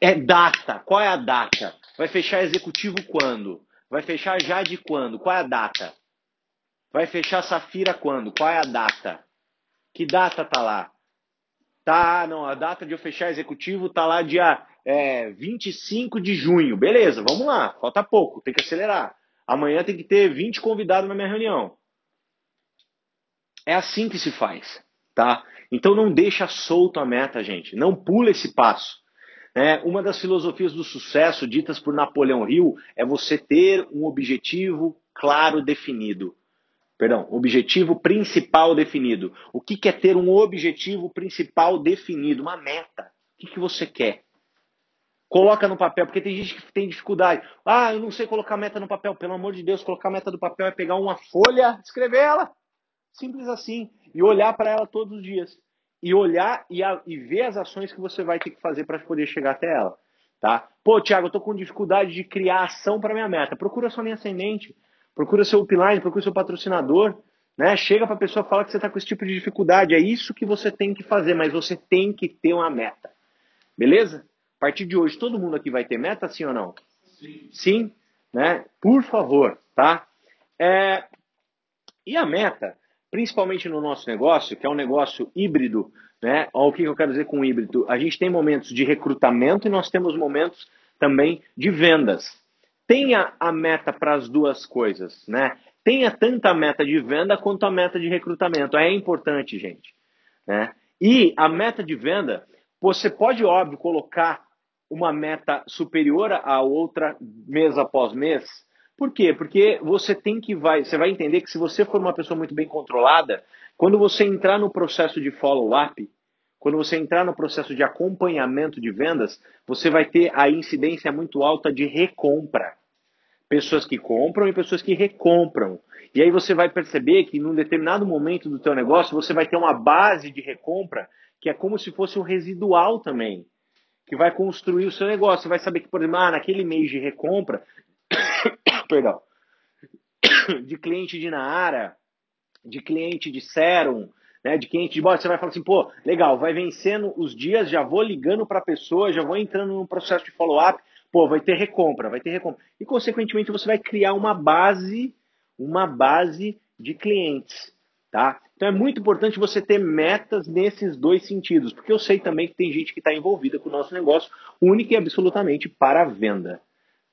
A: É data. Qual é a data? Vai fechar executivo quando? Vai fechar já de quando? Qual é a data? Vai fechar Safira quando? Qual é a data? Que data tá lá? Tá, não, a data de eu fechar executivo tá lá dia é, 25 de junho. Beleza, vamos lá, falta pouco, tem que acelerar. Amanhã tem que ter 20 convidados na minha reunião. É assim que se faz, tá? Então não deixa solto a meta, gente. Não pula esse passo. É, uma das filosofias do sucesso ditas por Napoleão Hill é você ter um objetivo claro definido. Perdão, objetivo principal definido. O que, que é ter um objetivo principal definido? Uma meta. O que, que você quer? Coloca no papel, porque tem gente que tem dificuldade. Ah, eu não sei colocar meta no papel. Pelo amor de Deus, colocar meta no papel é pegar uma folha, escrever ela. Simples assim. E olhar para ela todos os dias e olhar e, a, e ver as ações que você vai ter que fazer para poder chegar até ela. Tá? Pô, Thiago, eu tô com dificuldade de criar ação para minha meta. Procura sua linha ascendente, procura seu upline, procura seu patrocinador, né? Chega para a pessoa fala que você está com esse tipo de dificuldade. É isso que você tem que fazer, mas você tem que ter uma meta. Beleza? A partir de hoje, todo mundo aqui vai ter meta, sim ou não? Sim. Sim? Né? Por favor, tá? É... E a meta, principalmente no nosso negócio, que é um negócio híbrido, né? O que eu quero dizer com híbrido? A gente tem momentos de recrutamento e nós temos momentos também de vendas. Tenha a meta para as duas coisas, né? tenha tanta meta de venda quanto a meta de recrutamento. É importante, gente. Né? E a meta de venda, você pode, óbvio, colocar uma meta superior à outra mês após mês. Por quê? Porque você tem que vai, você vai entender que se você for uma pessoa muito bem controlada, quando você entrar no processo de follow-up, quando você entrar no processo de acompanhamento de vendas, você vai ter a incidência muito alta de recompra. Pessoas que compram e pessoas que recompram. E aí você vai perceber que num determinado momento do teu negócio, você vai ter uma base de recompra que é como se fosse um residual também, que vai construir o seu negócio. Você vai saber que, por exemplo, ah, naquele mês de recompra, perdão, de cliente de Naara, de cliente de Serum, né, de cliente de bot, você vai falar assim, pô, legal, vai vencendo os dias, já vou ligando para a pessoa, já vou entrando no processo de follow-up, pô, vai ter recompra, vai ter recompra. E, consequentemente, você vai criar uma base, uma base de clientes, tá? Então, é muito importante você ter metas nesses dois sentidos, porque eu sei também que tem gente que está envolvida com o nosso negócio única e absolutamente para a venda.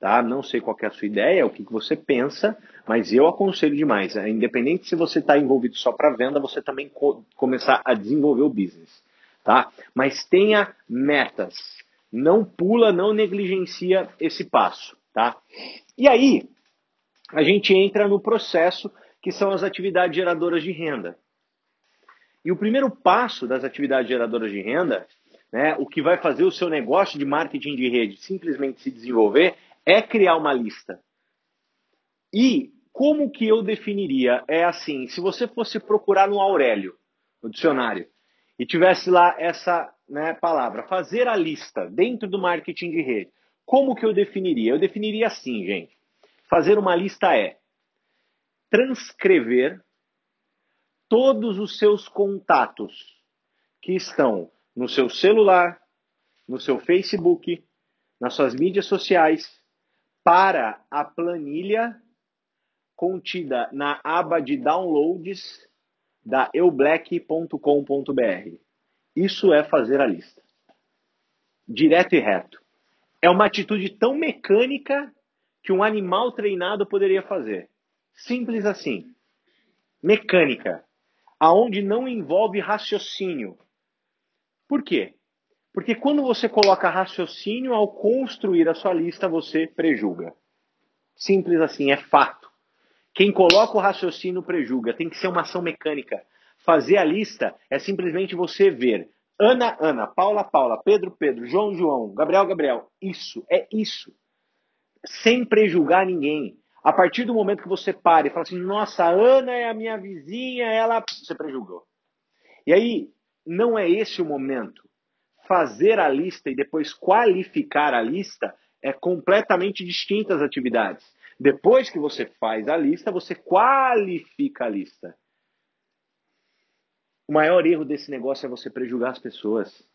A: Tá? Não sei qual é a sua ideia, o que, que você pensa, mas eu aconselho demais. Né? Independente se você está envolvido só para venda, você também co começar a desenvolver o business. Tá? Mas tenha metas. Não pula, não negligencia esse passo. Tá? E aí, a gente entra no processo que são as atividades geradoras de renda. E o primeiro passo das atividades geradoras de renda, né, o que vai fazer o seu negócio de marketing de rede simplesmente se desenvolver, é criar uma lista. E como que eu definiria? É assim, se você fosse procurar no Aurélio, no dicionário, e tivesse lá essa né, palavra, fazer a lista dentro do marketing de rede, como que eu definiria? Eu definiria assim, gente. Fazer uma lista é transcrever todos os seus contatos que estão no seu celular, no seu Facebook, nas suas mídias sociais, para a planilha contida na aba de downloads da eublack.com.br. Isso é fazer a lista. Direto e reto. É uma atitude tão mecânica que um animal treinado poderia fazer. Simples assim. Mecânica. Aonde não envolve raciocínio. Por quê? Porque quando você coloca raciocínio ao construir a sua lista, você prejuga. Simples assim, é fato. Quem coloca o raciocínio prejuga. Tem que ser uma ação mecânica. Fazer a lista é simplesmente você ver Ana, Ana, Paula, Paula, Pedro, Pedro, João, João, Gabriel, Gabriel. Isso, é isso. Sem prejugar ninguém. A partir do momento que você para e fala assim, nossa, Ana é a minha vizinha, ela. Você prejugou. E aí, não é esse o momento fazer a lista e depois qualificar a lista é completamente distintas atividades. Depois que você faz a lista, você qualifica a lista. O maior erro desse negócio é você prejugar as pessoas.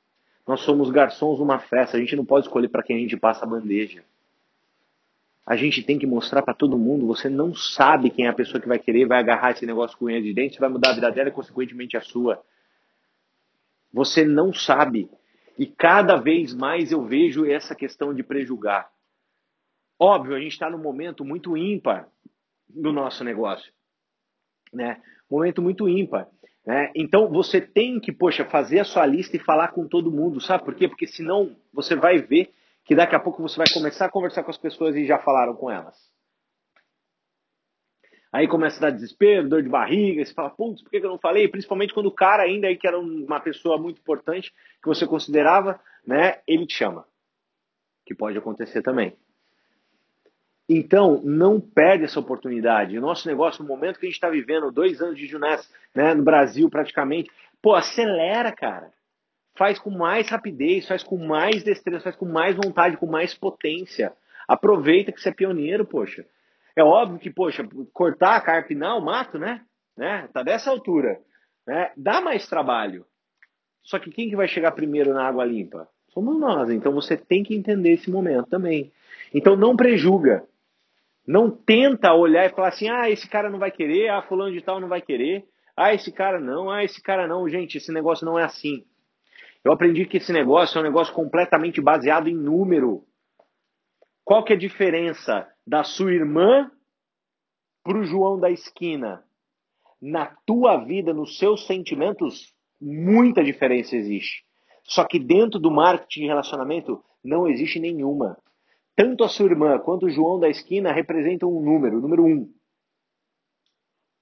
A: Nós somos garçons numa festa, a gente não pode escolher para quem a gente passa a bandeja. A gente tem que mostrar para todo mundo, você não sabe quem é a pessoa que vai querer, vai agarrar esse negócio com unha de dente, vai mudar a vida dela e consequentemente a sua. Você não sabe. E cada vez mais eu vejo essa questão de prejugar. Óbvio, a gente está num momento muito ímpar do nosso negócio. Né? Momento muito ímpar. Né? Então você tem que, poxa, fazer a sua lista e falar com todo mundo. Sabe por quê? Porque senão você vai ver que daqui a pouco você vai começar a conversar com as pessoas e já falaram com elas. Aí começa a dar desespero, dor de barriga, você fala, putz, por que eu não falei? Principalmente quando o cara ainda aí que era uma pessoa muito importante, que você considerava, né, ele te chama. Que pode acontecer também. Então, não perde essa oportunidade. O nosso negócio, no momento que a gente está vivendo, dois anos de Juness, né, no Brasil praticamente, pô, acelera, cara. Faz com mais rapidez, faz com mais destreza, faz com mais vontade, com mais potência. Aproveita que você é pioneiro, poxa. É óbvio que, poxa, cortar, carpinar o mato, né? né? Tá dessa altura. Né? Dá mais trabalho. Só que quem que vai chegar primeiro na água limpa? Somos nós. Então você tem que entender esse momento também. Então não prejuga. Não tenta olhar e falar assim, ah, esse cara não vai querer, ah, fulano de tal não vai querer, ah, esse cara não, ah, esse cara não. Gente, esse negócio não é assim. Eu aprendi que esse negócio é um negócio completamente baseado em número. Qual que é a diferença da sua irmã para o João da esquina, na tua vida, nos seus sentimentos, muita diferença existe. Só que dentro do marketing de relacionamento não existe nenhuma. Tanto a sua irmã quanto o João da esquina representam um número, o número um.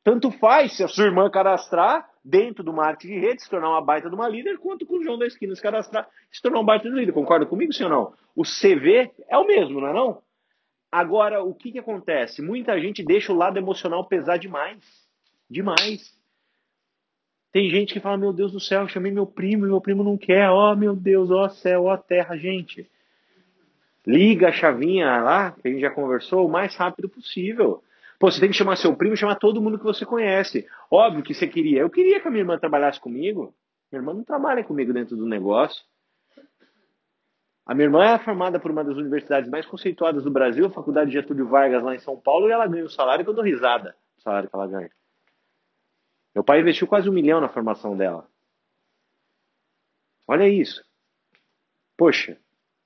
A: Tanto faz se a sua irmã cadastrar dentro do marketing de rede, se tornar uma baita de uma líder, quanto com o João da esquina se cadastrar, se tornar um baita de líder. Concorda comigo, ou não? O CV é o mesmo, não é não? Agora, o que, que acontece? Muita gente deixa o lado emocional pesar demais. Demais. Tem gente que fala, meu Deus do céu, chamei meu primo e meu primo não quer. Ó oh, meu Deus, ó oh, céu, ó oh, terra, gente. Liga a chavinha lá, que a gente já conversou, o mais rápido possível. Pô, você tem que chamar seu primo chamar todo mundo que você conhece. Óbvio que você queria. Eu queria que a minha irmã trabalhasse comigo. Minha irmã não trabalha comigo dentro do negócio. A minha irmã é formada por uma das universidades mais conceituadas do Brasil, a Faculdade Getúlio Vargas, lá em São Paulo, e ela ganha o salário que eu dou risada, o salário que ela ganha. Meu pai investiu quase um milhão na formação dela. Olha isso. Poxa.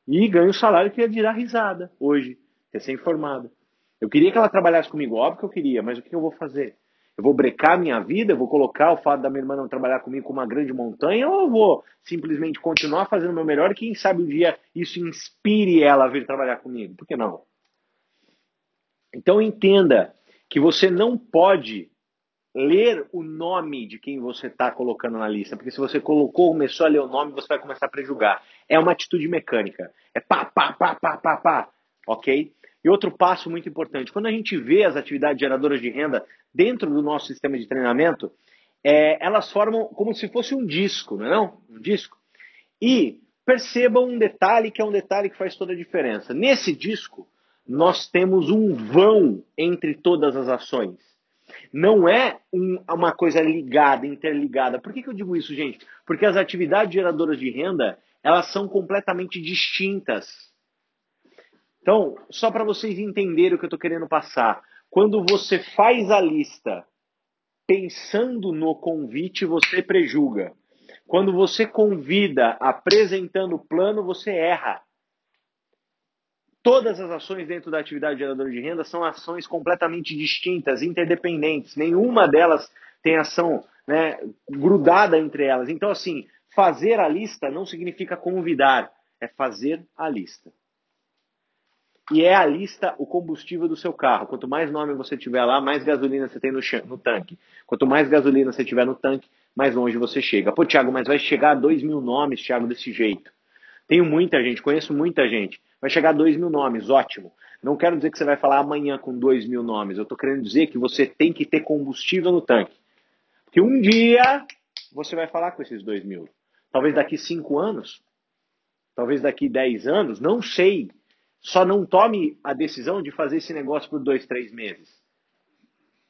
A: E ganha o salário que ia virar risada hoje, recém-formada. Eu queria que ela trabalhasse comigo, óbvio que eu queria, mas o que eu vou fazer? Eu vou brecar minha vida? Eu vou colocar o fato da minha irmã não trabalhar comigo como uma grande montanha? Ou eu vou simplesmente continuar fazendo o meu melhor e quem sabe um dia isso inspire ela a vir trabalhar comigo? Por que não? Então entenda que você não pode ler o nome de quem você está colocando na lista, porque se você colocou, começou a ler o nome, você vai começar a prejugar. É uma atitude mecânica. É pá, pá, pá, pá, pá, pá, ok? E outro passo muito importante, quando a gente vê as atividades geradoras de renda dentro do nosso sistema de treinamento, é, elas formam como se fosse um disco, não é não? Um disco. E percebam um detalhe que é um detalhe que faz toda a diferença. Nesse disco, nós temos um vão entre todas as ações. Não é um, uma coisa ligada, interligada. Por que, que eu digo isso, gente? Porque as atividades geradoras de renda, elas são completamente distintas. Então, só para vocês entenderem o que eu estou querendo passar. Quando você faz a lista pensando no convite, você prejuga. Quando você convida apresentando o plano, você erra. Todas as ações dentro da atividade geradora de renda são ações completamente distintas, interdependentes. Nenhuma delas tem ação né, grudada entre elas. Então, assim, fazer a lista não significa convidar, é fazer a lista. E é a lista o combustível do seu carro. Quanto mais nome você tiver lá, mais gasolina você tem no, no tanque. Quanto mais gasolina você tiver no tanque, mais longe você chega. Pô, Thiago, mas vai chegar a 2 mil nomes, Thiago, desse jeito. Tenho muita gente, conheço muita gente. Vai chegar a 2 mil nomes, ótimo. Não quero dizer que você vai falar amanhã com 2 mil nomes. Eu estou querendo dizer que você tem que ter combustível no tanque. Porque um dia você vai falar com esses 2 mil. Talvez daqui 5 anos, talvez daqui 10 anos, não sei. Só não tome a decisão de fazer esse negócio por dois, três meses.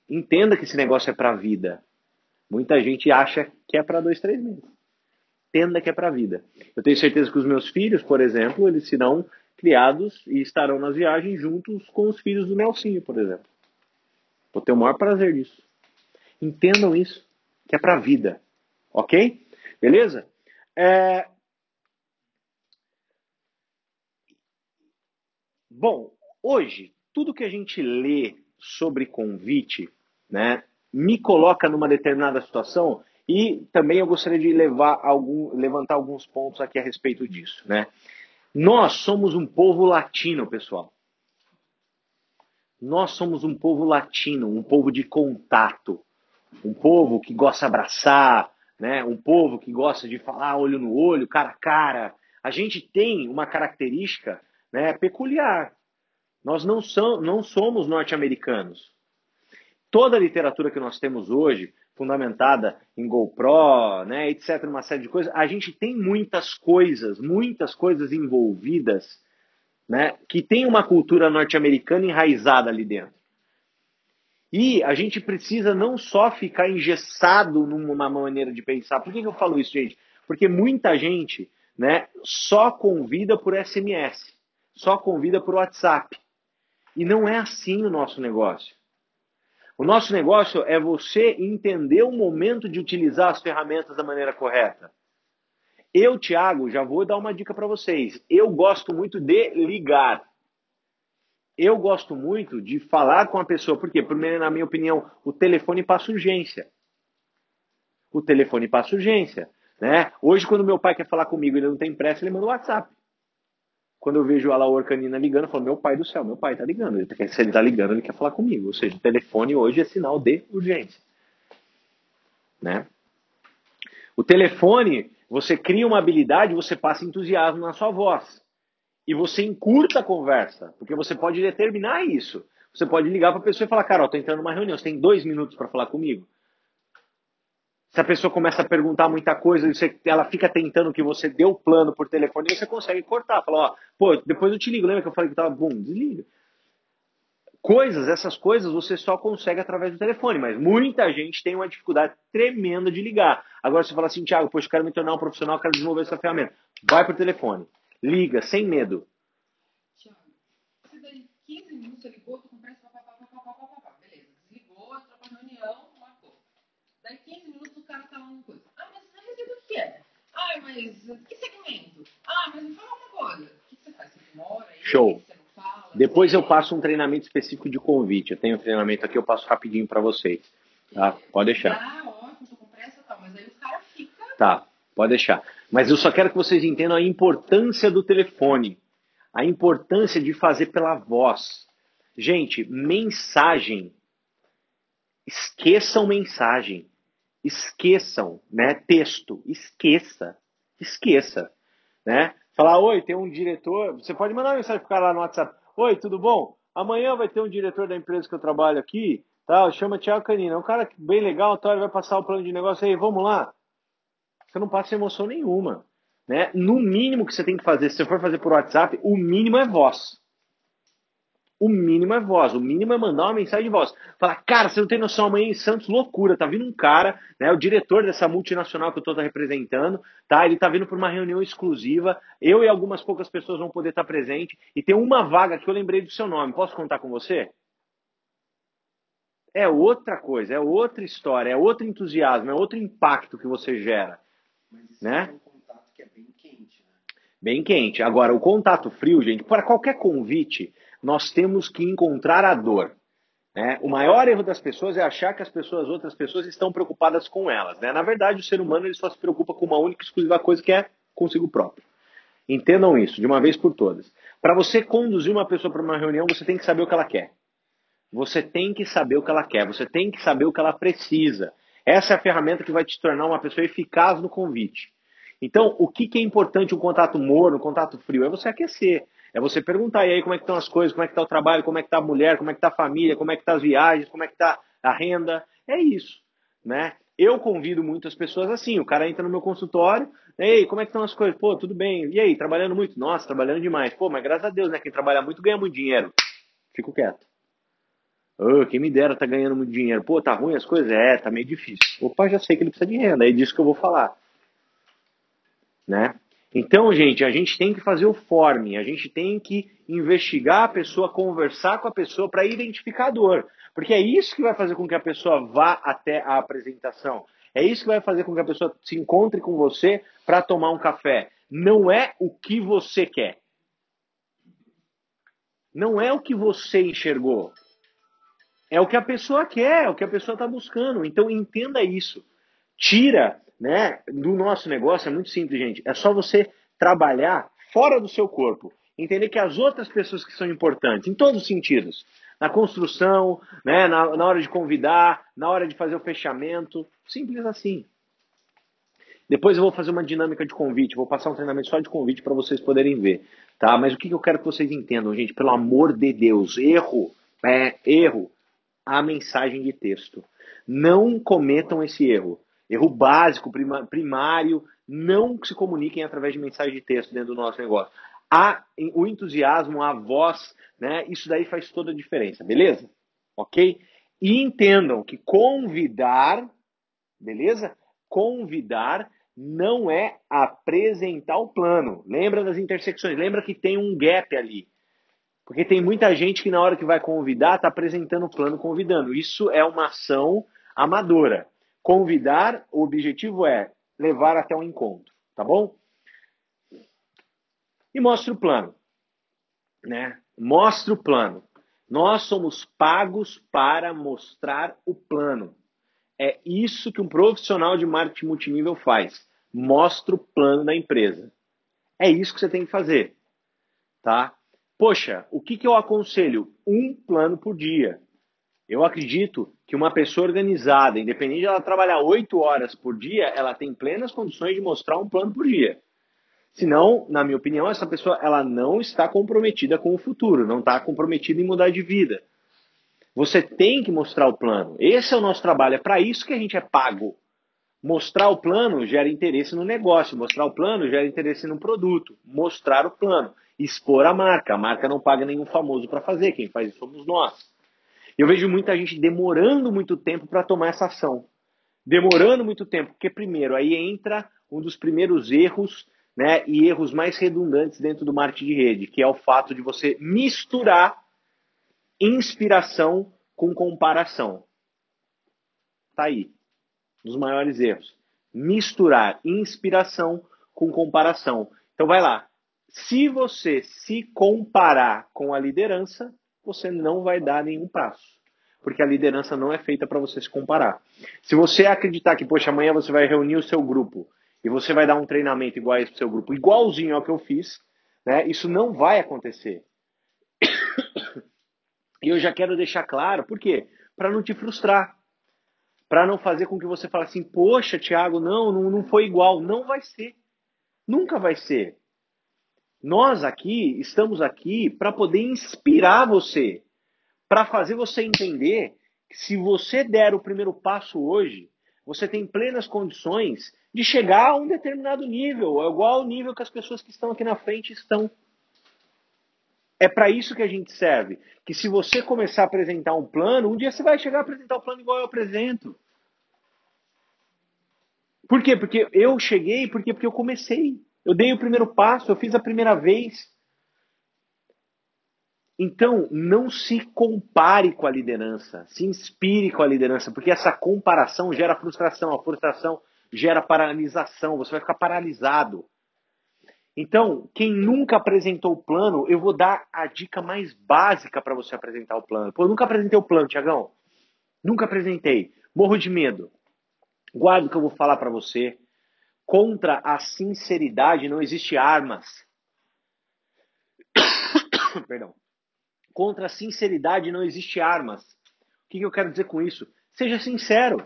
A: Entenda que esse negócio é para a vida. Muita gente acha que é para dois, três meses. Entenda que é para a vida. Eu tenho certeza que os meus filhos, por exemplo, eles serão criados e estarão nas viagens juntos com os filhos do Nelsinho, por exemplo. Vou ter o maior prazer disso. Entendam isso, que é para a vida. Ok? Beleza? É, Bom, hoje, tudo que a gente lê sobre convite, né, me coloca numa determinada situação e também eu gostaria de levar algum, levantar alguns pontos aqui a respeito disso, né? Nós somos um povo latino, pessoal. Nós somos um povo latino, um povo de contato, um povo que gosta de abraçar, né? Um povo que gosta de falar olho no olho, cara a cara. A gente tem uma característica né, peculiar. Nós não, são, não somos norte-americanos. Toda a literatura que nós temos hoje, fundamentada em GoPro, né, etc., uma série de coisas, a gente tem muitas coisas, muitas coisas envolvidas, né, que tem uma cultura norte-americana enraizada ali dentro. E a gente precisa não só ficar engessado numa maneira de pensar. Por que, que eu falo isso, gente? Porque muita gente né, só convida por SMS só convida por WhatsApp. E não é assim o nosso negócio. O nosso negócio é você entender o momento de utilizar as ferramentas da maneira correta. Eu, Thiago, já vou dar uma dica para vocês. Eu gosto muito de ligar. eu gosto muito de falar com a pessoa, porque, primeiro, na minha opinião, o telefone passa urgência. O telefone passa urgência. Né? Hoje, quando meu pai quer falar comigo e ele não tem pressa, ele manda um WhatsApp. Quando eu vejo a Laura Canina ligando, eu falo, meu pai do céu, meu pai tá ligando. Se ele tá ligando, ele quer falar comigo. Ou seja, o telefone hoje é sinal de urgência. Né? O telefone, você cria uma habilidade, você passa entusiasmo na sua voz. E você encurta a conversa, porque você pode determinar isso. Você pode ligar para a pessoa e falar, cara, eu tô entrando numa reunião, você tem dois minutos para falar comigo. Se a pessoa começa a perguntar muita coisa, você, ela fica tentando que você dê o plano por telefone, você consegue cortar. Fala, ó, pô, depois eu te ligo. Lembra que eu falei que tava bom? Desliga. Coisas, essas coisas você só consegue através do telefone, mas muita gente tem uma dificuldade tremenda de ligar. Agora você fala assim, Thiago, poxa, quero me tornar um profissional, quero desenvolver essa ferramenta. Vai por telefone. Liga, sem medo.
B: Thiago, você daí 15 minutos, você ligou, tu conversa, papapá, papapá, beleza. Desligou, entrou pra reunião, marcou. Daí 15 minutos o cara tá coisa. Ah, mas que é? Ah, mas que segmento? Ah, mas me fala uma coisa. O que você faz? Você demora?
A: Show.
B: Você não fala?
A: Depois eu passo um treinamento específico de convite. Eu tenho um treinamento aqui, eu passo rapidinho para vocês. Tá? Pode deixar.
B: Ah, ótimo, tô com pressa e tal. Mas aí o cara fica...
A: Tá, pode deixar. Mas eu só quero que vocês entendam a importância do telefone. A importância de fazer pela voz. Gente, mensagem. Esqueçam mensagem. Esqueçam, né? Texto. Esqueça. Esqueça. Né? Falar, oi, tem um diretor. Você pode mandar uma mensagem pro cara lá no WhatsApp. Oi, tudo bom? Amanhã vai ter um diretor da empresa que eu trabalho aqui. Tá? Chama Tiago Canina. É um cara bem legal, tá? ele vai passar o plano de negócio aí. Vamos lá você não passa emoção nenhuma. Né? No mínimo que você tem que fazer, se você for fazer por WhatsApp, o mínimo é voz. O mínimo é voz, o mínimo é mandar uma mensagem de voz. Falar, cara, você não tem noção, amanhã em Santos, loucura, tá vindo um cara, né, o diretor dessa multinacional que eu estou representando, tá? Ele tá vindo por uma reunião exclusiva, eu e algumas poucas pessoas vão poder estar presente, e tem uma vaga que eu lembrei do seu nome, posso contar com você? É outra coisa, é outra história, é outro entusiasmo, é outro impacto que você gera.
C: Mas
A: Né?
C: é um contato que é bem quente, né?
A: Bem quente. Agora, o contato frio, gente, para qualquer convite, nós temos que encontrar a dor. Né? O maior erro das pessoas é achar que as pessoas, outras pessoas, estão preocupadas com elas. Né? Na verdade, o ser humano ele só se preocupa com uma única e exclusiva coisa que é consigo próprio. Entendam isso, de uma vez por todas. Para você conduzir uma pessoa para uma reunião, você tem que saber o que ela quer. Você tem que saber o que ela quer, você tem que saber o que ela precisa. Essa é a ferramenta que vai te tornar uma pessoa eficaz no convite. Então, o que, que é importante um contato morno, um contato frio? É você aquecer. É você perguntar, e aí, como é que estão as coisas, como é que está o trabalho, como é que está a mulher, como é que está a família, como é que está as viagens, como é que está a renda. É isso, né? Eu convido muitas pessoas assim, o cara entra no meu consultório, ei, como é que estão as coisas? Pô, tudo bem. E aí, trabalhando muito? Nossa, trabalhando demais. Pô, mas graças a Deus, né? Quem trabalha muito ganha muito dinheiro. Fico quieto. Oh, quem me dera tá ganhando muito dinheiro. Pô, tá ruim as coisas? É, tá meio difícil. Opa, já sei que ele precisa de renda, é disso que eu vou falar. Né? Então, gente, a gente tem que fazer o forming, a gente tem que investigar a pessoa, conversar com a pessoa para identificar a dor. Porque é isso que vai fazer com que a pessoa vá até a apresentação. É isso que vai fazer com que a pessoa se encontre com você para tomar um café. Não é o que você quer. Não é o que você enxergou. É o que a pessoa quer, é o que a pessoa está buscando. Então entenda isso. Tira né, do nosso negócio, é muito simples, gente. É só você trabalhar fora do seu corpo. Entender que as outras pessoas que são importantes, em todos os sentidos. Na construção, né, na, na hora de convidar, na hora de fazer o fechamento. Simples assim. Depois eu vou fazer uma dinâmica de convite, vou passar um treinamento só de convite para vocês poderem ver, tá? Mas o que eu quero que vocês entendam, gente? Pelo amor de Deus, erro, é erro, a mensagem de texto. Não cometam esse erro. Erro básico, primário, não se comuniquem através de mensagem de texto dentro do nosso negócio. O entusiasmo, a voz, né? Isso daí faz toda a diferença, beleza? Ok? E entendam que convidar, beleza? Convidar não é apresentar o plano. Lembra das intersecções, lembra que tem um gap ali. Porque tem muita gente que na hora que vai convidar está apresentando o plano convidando. Isso é uma ação amadora. Convidar, o objetivo é levar até um encontro, tá bom? E mostre o plano, né? Mostre o plano. Nós somos pagos para mostrar o plano. É isso que um profissional de marketing multinível faz. Mostra o plano da empresa. É isso que você tem que fazer. Tá? Poxa, o que, que eu aconselho? Um plano por dia. Eu acredito que uma pessoa organizada, independente de ela trabalhar oito horas por dia, ela tem plenas condições de mostrar um plano por dia. Senão, na minha opinião, essa pessoa ela não está comprometida com o futuro, não está comprometida em mudar de vida. Você tem que mostrar o plano. Esse é o nosso trabalho. É para isso que a gente é pago. Mostrar o plano gera interesse no negócio. Mostrar o plano gera interesse no produto. Mostrar o plano. Expor a marca. A marca não paga nenhum famoso para fazer. Quem faz isso somos nós. Eu vejo muita gente demorando muito tempo para tomar essa ação. Demorando muito tempo, porque primeiro aí entra um dos primeiros erros, né, e erros mais redundantes dentro do marketing de rede, que é o fato de você misturar inspiração com comparação. Tá aí. Um dos maiores erros. Misturar inspiração com comparação. Então vai lá. Se você se comparar com a liderança, você não vai dar nenhum passo. Porque a liderança não é feita para você se comparar. Se você acreditar que, poxa, amanhã você vai reunir o seu grupo e você vai dar um treinamento igual esse pro seu grupo, igualzinho ao que eu fiz, né? Isso não vai acontecer. E eu já quero deixar claro, por quê? Para não te frustrar. Para não fazer com que você fale assim, poxa, Thiago, não, não, não foi igual. Não vai ser. Nunca vai ser. Nós aqui estamos aqui para poder inspirar você, para fazer você entender que se você der o primeiro passo hoje, você tem plenas condições de chegar a um determinado nível, igual ao nível que as pessoas que estão aqui na frente estão. É para isso que a gente serve. Que se você começar a apresentar um plano, um dia você vai chegar a apresentar o um plano igual eu apresento. Por quê? Porque eu cheguei, porque, porque eu comecei. Eu dei o primeiro passo, eu fiz a primeira vez. Então, não se compare com a liderança, se inspire com a liderança, porque essa comparação gera frustração, a frustração gera paralisação, você vai ficar paralisado. Então, quem nunca apresentou o plano, eu vou dar a dica mais básica para você apresentar o plano. Pô, eu nunca apresentei o plano, Tiagão. Nunca apresentei. Morro de medo. Guarda o que eu vou falar para você. Contra a sinceridade não existe armas. Perdão. Contra a sinceridade não existe armas. O que eu quero dizer com isso? Seja sincero.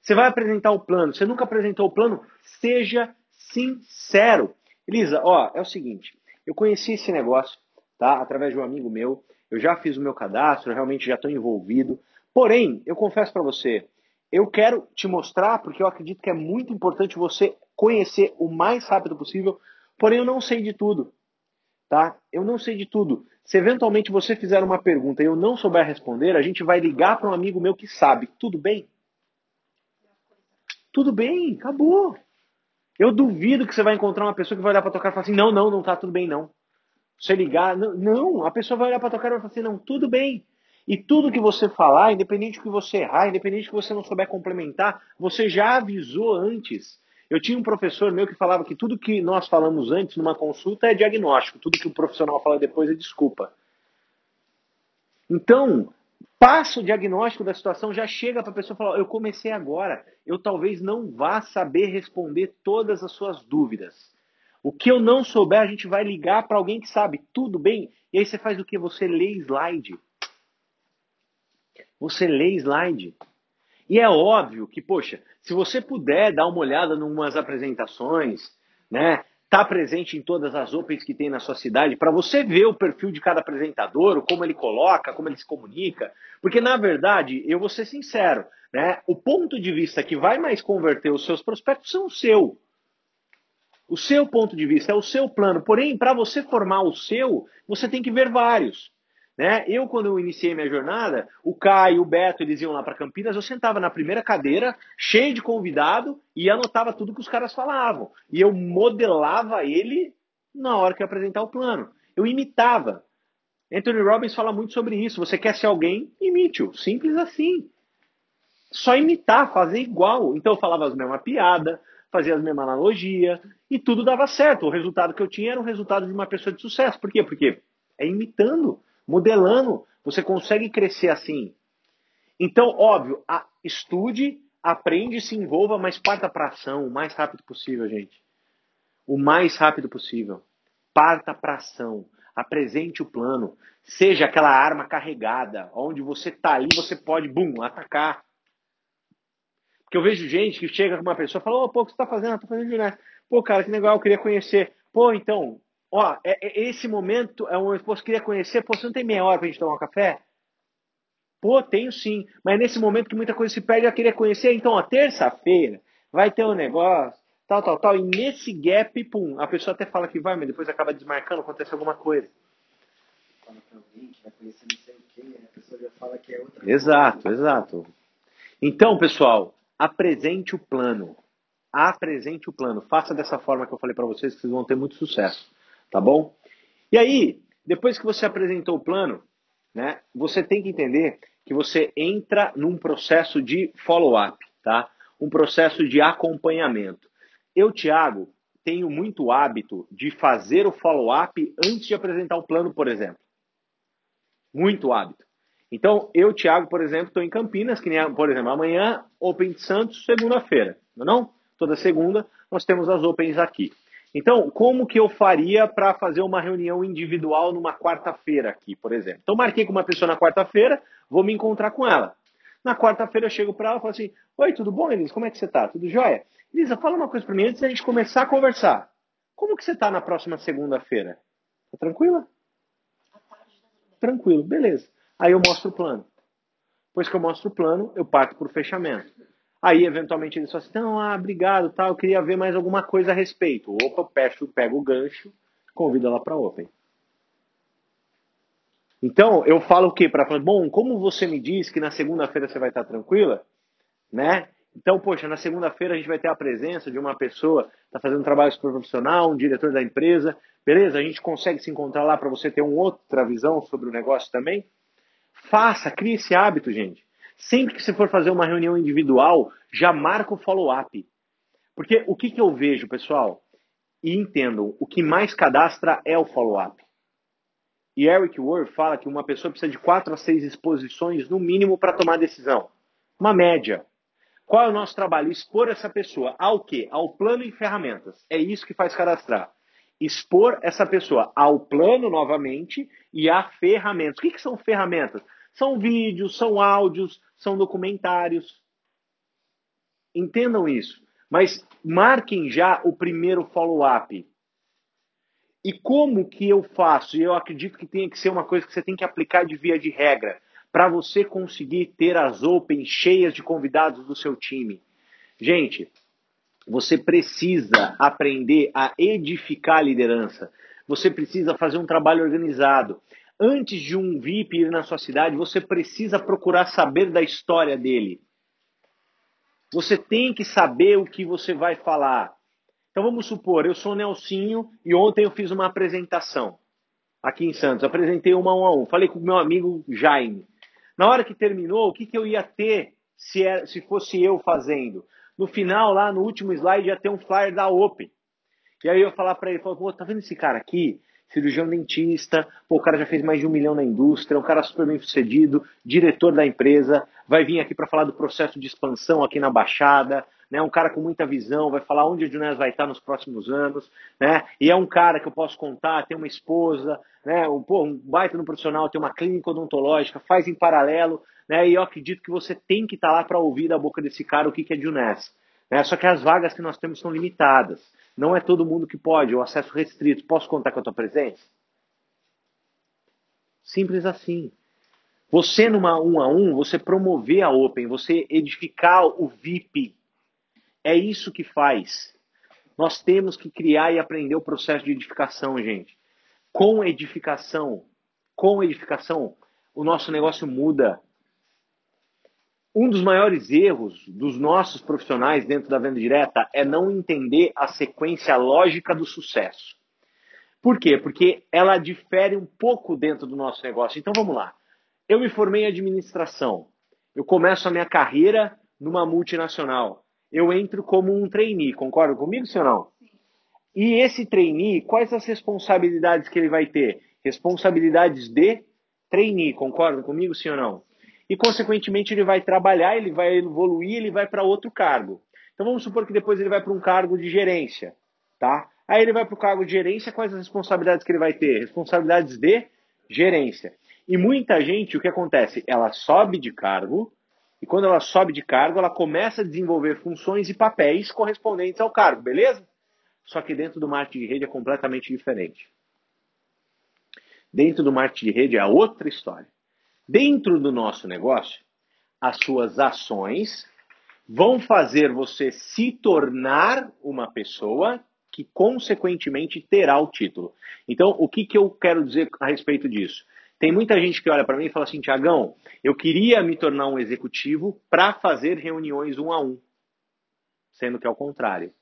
A: Você vai apresentar o plano. Você nunca apresentou o plano? Seja sincero. Elisa, ó, é o seguinte. Eu conheci esse negócio, tá? Através de um amigo meu. Eu já fiz o meu cadastro, realmente já estou envolvido. Porém, eu confesso para você, eu quero te mostrar, porque eu acredito que é muito importante você conhecer o mais rápido possível, porém eu não sei de tudo. Tá? Eu não sei de tudo. Se eventualmente você fizer uma pergunta e eu não souber responder, a gente vai ligar para um amigo meu que sabe. Tudo bem? Tudo bem, acabou. Eu duvido que você vai encontrar uma pessoa que vai olhar para tocar e falar assim: não, não, não tá tudo bem, não. Você ligar, não, não a pessoa vai olhar para tocar e vai falar assim: não, tudo bem. E tudo que você falar, independente do que você errar, independente que você não souber complementar, você já avisou antes. Eu tinha um professor meu que falava que tudo que nós falamos antes numa consulta é diagnóstico, tudo que o profissional fala depois é desculpa. Então, passa o diagnóstico da situação, já chega para a pessoa falar: eu comecei agora, eu talvez não vá saber responder todas as suas dúvidas. O que eu não souber, a gente vai ligar para alguém que sabe, tudo bem? E aí você faz o que? Você lê slide. Você lê slide. E é óbvio que, poxa, se você puder dar uma olhada em umas apresentações, né? Tá presente em todas as opens que tem na sua cidade, para você ver o perfil de cada apresentador, como ele coloca, como ele se comunica. Porque, na verdade, eu vou ser sincero, né? O ponto de vista que vai mais converter os seus prospectos são o seu. O seu ponto de vista é o seu plano. Porém, para você formar o seu, você tem que ver vários. Né? Eu, quando eu iniciei minha jornada, o Caio, o Beto, eles iam lá para Campinas, eu sentava na primeira cadeira, cheio de convidado, e anotava tudo que os caras falavam. E eu modelava ele na hora que eu apresentar o plano. Eu imitava. Anthony Robbins fala muito sobre isso. Você quer ser alguém? Imite-o. Simples assim. Só imitar, fazer igual. Então eu falava as mesmas piadas, fazia as mesmas analogias, e tudo dava certo. O resultado que eu tinha era o resultado de uma pessoa de sucesso. Por quê? Porque é imitando modelando. Você consegue crescer assim. Então, óbvio, a, estude, aprende, se envolva, mas parta para ação o mais rápido possível, gente. O mais rápido possível. Parta para ação. Apresente o plano. Seja aquela arma carregada, onde você tá ali, você pode, bum, atacar. Porque eu vejo gente que chega com uma pessoa e fala, ô, oh, pô, o que você tá fazendo? Eu tô fazendo ginástica. Pô, cara, que legal, eu queria conhecer. Pô, então, ó, é, é, esse momento é um que você queria conhecer. Pô, você não tem meia hora pra gente tomar um café? Pô, tenho sim. Mas é nesse momento que muita coisa se perde, eu queria conhecer. Então, ó, terça-feira vai ter um negócio, tal, tal, tal. E nesse gap, pum, a pessoa até fala que vai, mas depois acaba desmarcando, acontece alguma coisa.
C: Fala pra alguém que vai conhecer não sei o quê, a pessoa já fala que é outra
A: Exato, coisa. exato. Então, pessoal, apresente o plano. Apresente o plano. Faça dessa forma que eu falei para vocês, que vocês vão ter muito sucesso. Tá bom? E aí, depois que você apresentou o plano, né, você tem que entender que você entra num processo de follow-up, tá? Um processo de acompanhamento. Eu, Thiago, tenho muito hábito de fazer o follow-up antes de apresentar o plano, por exemplo. Muito hábito. Então, eu, Thiago, por exemplo, estou em Campinas, que nem, por exemplo, amanhã, Open de Santos, segunda-feira. Não, é não? Toda segunda nós temos as Opens aqui. Então, como que eu faria para fazer uma reunião individual numa quarta-feira aqui, por exemplo? Então, marquei com uma pessoa na quarta-feira, vou me encontrar com ela. Na quarta-feira eu chego para ela e falo assim: Oi, tudo bom, Elisa? Como é que você está? Tudo jóia? Elisa, fala uma coisa para mim antes da gente começar a conversar. Como que você está na próxima segunda-feira? Tá tranquila? Tranquilo, beleza. Aí eu mostro o plano. Depois que eu mostro o plano, eu parto para o fechamento. Aí, eventualmente, eles falam assim, não, ah, obrigado, tá, eu queria ver mais alguma coisa a respeito. Opa, peço, pego o gancho, convido ela para Open. Então, eu falo o quê? Para falar, bom, como você me diz que na segunda-feira você vai estar tranquila, né? Então, poxa, na segunda-feira a gente vai ter a presença de uma pessoa que está fazendo um trabalho super profissional, um diretor da empresa, beleza? A gente consegue se encontrar lá para você ter uma outra visão sobre o negócio também? Faça, crie esse hábito, gente. Sempre que você for fazer uma reunião individual, já marca o follow-up. Porque o que, que eu vejo, pessoal? E entendam, o que mais cadastra é o follow-up. E Eric Ward fala que uma pessoa precisa de quatro a seis exposições no mínimo para tomar decisão. Uma média. Qual é o nosso trabalho? Expor essa pessoa ao quê? Ao plano e ferramentas. É isso que faz cadastrar. Expor essa pessoa ao plano novamente e a ferramentas. O que, que são ferramentas? São vídeos, são áudios, são documentários. Entendam isso. Mas marquem já o primeiro follow-up. E como que eu faço? E eu acredito que tem que ser uma coisa que você tem que aplicar de via de regra para você conseguir ter as Open cheias de convidados do seu time. Gente, você precisa aprender a edificar a liderança. Você precisa fazer um trabalho organizado antes de um VIP ir na sua cidade, você precisa procurar saber da história dele. Você tem que saber o que você vai falar. Então vamos supor, eu sou Nelsinho e ontem eu fiz uma apresentação aqui em Santos. Apresentei uma um a um. Falei com o meu amigo Jaime. Na hora que terminou, o que, que eu ia ter se, era, se fosse eu fazendo? No final, lá no último slide, ia ter um flyer da Open. E aí eu ia falar para ele, pô, tá vendo esse cara aqui? Cirurgião dentista, pô, o cara já fez mais de um milhão na indústria, um cara super bem sucedido, diretor da empresa, vai vir aqui para falar do processo de expansão aqui na Baixada, né? Um cara com muita visão, vai falar onde o Junés vai estar nos próximos anos, né? E é um cara que eu posso contar, tem uma esposa, né? Um, pô, um baita no profissional, tem uma clínica odontológica, faz em paralelo, né? E eu acredito que você tem que estar tá lá para ouvir da boca desse cara o que, que é Junés. Né? Só que as vagas que nós temos são limitadas. Não é todo mundo que pode, o acesso restrito. Posso contar com a tua presença? Simples assim. Você numa um a um, você promover a Open, você edificar o VIP. É isso que faz. Nós temos que criar e aprender o processo de edificação, gente. Com edificação, com edificação, o nosso negócio muda um dos maiores erros dos nossos profissionais dentro da venda direta é não entender a sequência lógica do sucesso. Por quê? Porque ela difere um pouco dentro do nosso negócio. Então vamos lá. Eu me formei em administração. Eu começo a minha carreira numa multinacional. Eu entro como um trainee, concorda comigo, senhor não? E esse trainee, quais as responsabilidades que ele vai ter? Responsabilidades de trainee, concordam comigo, ou não? E, consequentemente, ele vai trabalhar, ele vai evoluir, ele vai para outro cargo. Então, vamos supor que depois ele vai para um cargo de gerência, tá? Aí ele vai para o cargo de gerência, quais as responsabilidades que ele vai ter? Responsabilidades de gerência. E muita gente, o que acontece? Ela sobe de cargo, e quando ela sobe de cargo, ela começa a desenvolver funções e papéis correspondentes ao cargo, beleza? Só que dentro do marketing de rede é completamente diferente. Dentro do marketing de rede é outra história. Dentro do nosso negócio, as suas ações vão fazer você se tornar uma pessoa que, consequentemente, terá o título. Então, o que, que eu quero dizer a respeito disso? Tem muita gente que olha para mim e fala assim, Tiagão, eu queria me tornar um executivo para fazer reuniões um a um. Sendo que é o contrário.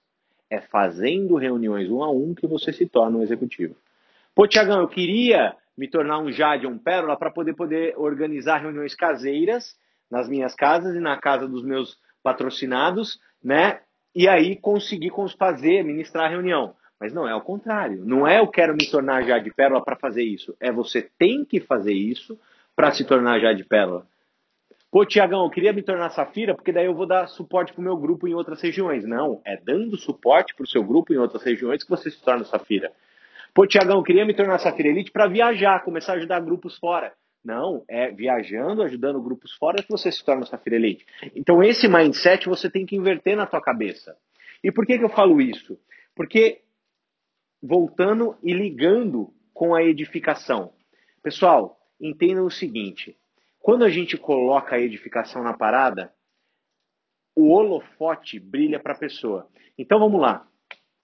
A: É fazendo reuniões um a um que você se torna um executivo. Pô, Tiagão, eu queria me tornar um Jade, um Pérola, para poder, poder organizar reuniões caseiras nas minhas casas e na casa dos meus patrocinados, né? E aí conseguir fazer, ministrar a reunião. Mas não é o contrário. Não é eu quero me tornar já de pérola para fazer isso. É você tem que fazer isso para se tornar já de pérola. Pô, Tiagão, eu queria me tornar safira porque daí eu vou dar suporte para o meu grupo em outras regiões. Não, é dando suporte para o seu grupo em outras regiões que você se torna safira. Pô, Tiagão, queria me tornar safira elite para viajar, começar a ajudar grupos fora. Não, é viajando, ajudando grupos fora que você se torna safira elite. Então esse mindset você tem que inverter na tua cabeça. E por que, que eu falo isso? Porque voltando e ligando com a edificação. Pessoal, entendam o seguinte: quando a gente coloca a edificação na parada, o holofote brilha para a pessoa. Então vamos lá.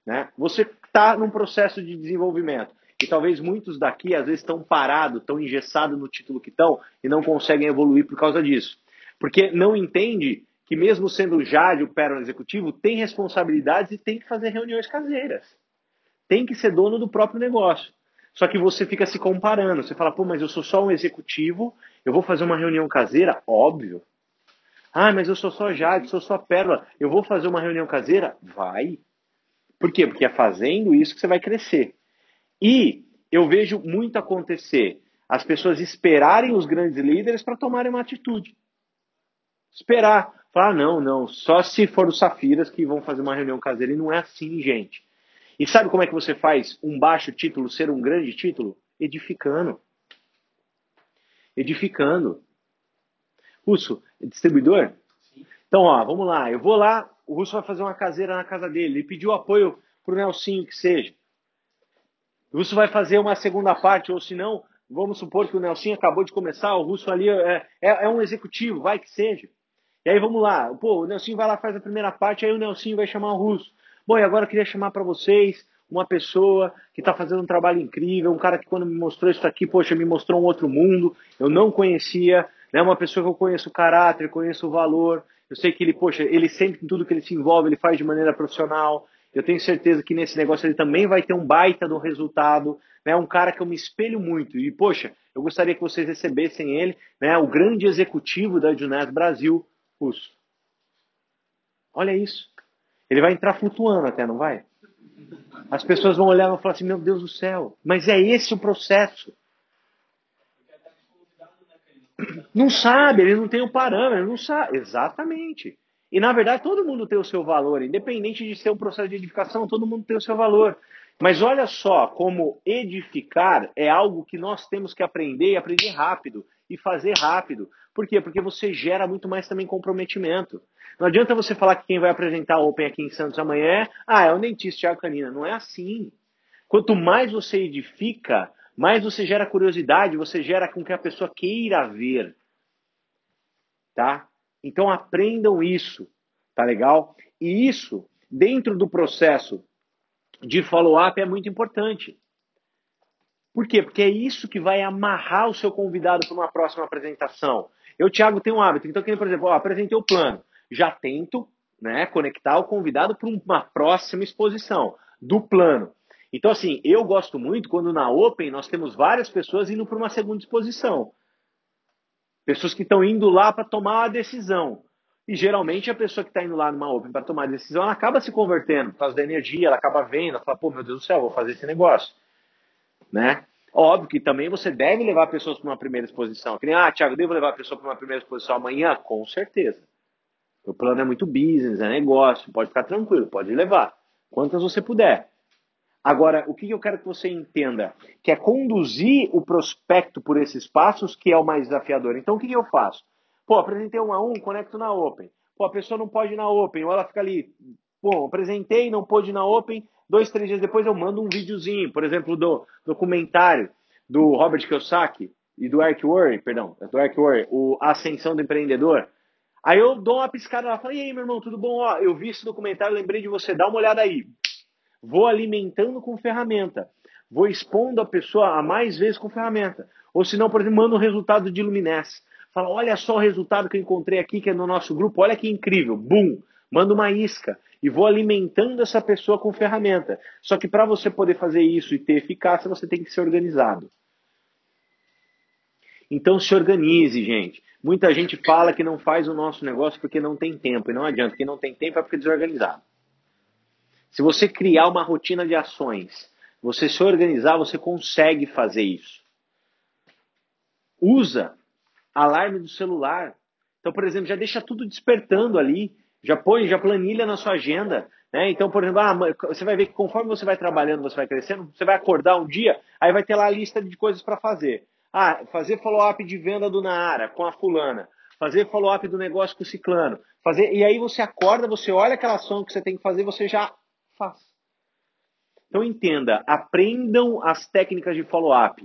A: Né? Você está num processo de desenvolvimento. E talvez muitos daqui, às vezes, estão parados, estão engessados no título que estão e não conseguem evoluir por causa disso. Porque não entende que, mesmo sendo Jade o Pérola Executivo, tem responsabilidades e tem que fazer reuniões caseiras tem que ser dono do próprio negócio. Só que você fica se comparando. Você fala, pô, mas eu sou só um executivo, eu vou fazer uma reunião caseira? Óbvio. Ah, mas eu sou só Jade, sou só Pérola. Eu vou fazer uma reunião caseira? Vai. Por quê? Porque é fazendo isso que você vai crescer. E eu vejo muito acontecer as pessoas esperarem os grandes líderes para tomarem uma atitude. Esperar. Falar, ah, não, não, só se for os Safiras que vão fazer uma reunião caseira. E não é assim, gente. E sabe como é que você faz um baixo título ser um grande título? Edificando. Edificando. Russo, é distribuidor? Sim. Então, ó, vamos lá. Eu vou lá, o Russo vai fazer uma caseira na casa dele. Ele pediu apoio pro Nelsinho, que seja. O Russo vai fazer uma segunda parte, ou se não, vamos supor que o Nelsinho acabou de começar, o Russo ali é, é, é um executivo, vai que seja. E aí vamos lá, pô, o Nelsinho vai lá faz a primeira parte, aí o Nelsinho vai chamar o Russo. Bom, e agora eu queria chamar para vocês uma pessoa que está fazendo um trabalho incrível, um cara que quando me mostrou isso aqui, poxa, me mostrou um outro mundo, eu não conhecia, né? Uma pessoa que eu conheço o caráter, conheço o valor, eu sei que ele, poxa, ele sempre, em tudo que ele se envolve, ele faz de maneira profissional, eu tenho certeza que nesse negócio ele também vai ter um baita do resultado, né? Um cara que eu me espelho muito e, poxa, eu gostaria que vocês recebessem ele, né? O grande executivo da Junet Brasil, Russo. Olha isso. Ele vai entrar flutuando até, não vai? As pessoas vão olhar e vão falar assim: Meu Deus do céu, mas é esse o processo. Não sabe, ele não tem o parâmetro, não sabe. Exatamente. E na verdade todo mundo tem o seu valor, independente de ser um processo de edificação, todo mundo tem o seu valor. Mas olha só como edificar é algo que nós temos que aprender e aprender rápido e fazer rápido. Por quê? Porque você gera muito mais também comprometimento. Não adianta você falar que quem vai apresentar o Open aqui em Santos amanhã é, ah, é o dentista Thiago Canina. Não é assim. Quanto mais você edifica, mais você gera curiosidade, você gera com que a pessoa queira ver. Tá? Então aprendam isso, tá legal? E isso, dentro do processo de follow-up, é muito importante. Por quê? Porque é isso que vai amarrar o seu convidado para uma próxima apresentação. Eu, Thiago, tenho um hábito. Então, por exemplo, ó, apresentei o plano já tento né, conectar o convidado para uma próxima exposição do plano. Então, assim, eu gosto muito quando na Open nós temos várias pessoas indo para uma segunda exposição. Pessoas que estão indo lá para tomar a decisão. E geralmente a pessoa que está indo lá numa Open para tomar a decisão, ela acaba se convertendo por causa da energia, ela acaba vendo, ela fala, pô, meu Deus do céu, vou fazer esse negócio. Né? Óbvio que também você deve levar pessoas para uma primeira exposição. Que nem, ah, Thiago, devo levar a pessoa para uma primeira exposição amanhã? Com certeza. O plano é muito business, é negócio, pode ficar tranquilo, pode levar. Quantas você puder. Agora, o que eu quero que você entenda? Que é conduzir o prospecto por esses passos que é o mais desafiador. Então, o que eu faço? Pô, apresentei um a um, conecto na Open. Pô, a pessoa não pode ir na Open, ou ela fica ali, pô, apresentei, não pôde ir na Open, dois, três dias depois eu mando um videozinho, por exemplo, do documentário do Robert Kiyosaki e do Eric Worre, perdão, do Eric Worre, o Ascensão do Empreendedor. Aí eu dou uma piscada lá, falo, e aí, meu irmão, tudo bom? Ó, eu vi esse documentário, lembrei de você, dá uma olhada aí. Vou alimentando com ferramenta. Vou expondo a pessoa a mais vezes com ferramenta. Ou se não, por exemplo, mando o um resultado de Luminesse. Fala, olha só o resultado que eu encontrei aqui, que é no nosso grupo, olha que incrível. Bum! Manda uma isca e vou alimentando essa pessoa com ferramenta. Só que para você poder fazer isso e ter eficácia, você tem que ser organizado. Então se organize, gente. Muita gente fala que não faz o nosso negócio porque não tem tempo. E não adianta. Quem não tem tempo é porque é desorganizado. Se você criar uma rotina de ações, você se organizar, você consegue fazer isso. Usa alarme do celular. Então, por exemplo, já deixa tudo despertando ali. Já põe, já planilha na sua agenda. Né? Então, por exemplo, ah, você vai ver que conforme você vai trabalhando, você vai crescendo, você vai acordar um dia, aí vai ter lá a lista de coisas para fazer. Ah, fazer follow-up de venda do Naara com a fulana. Fazer follow-up do negócio com o ciclano. Fazer, e aí você acorda, você olha aquela ação que você tem que fazer, você já faz. Então entenda, aprendam as técnicas de follow-up.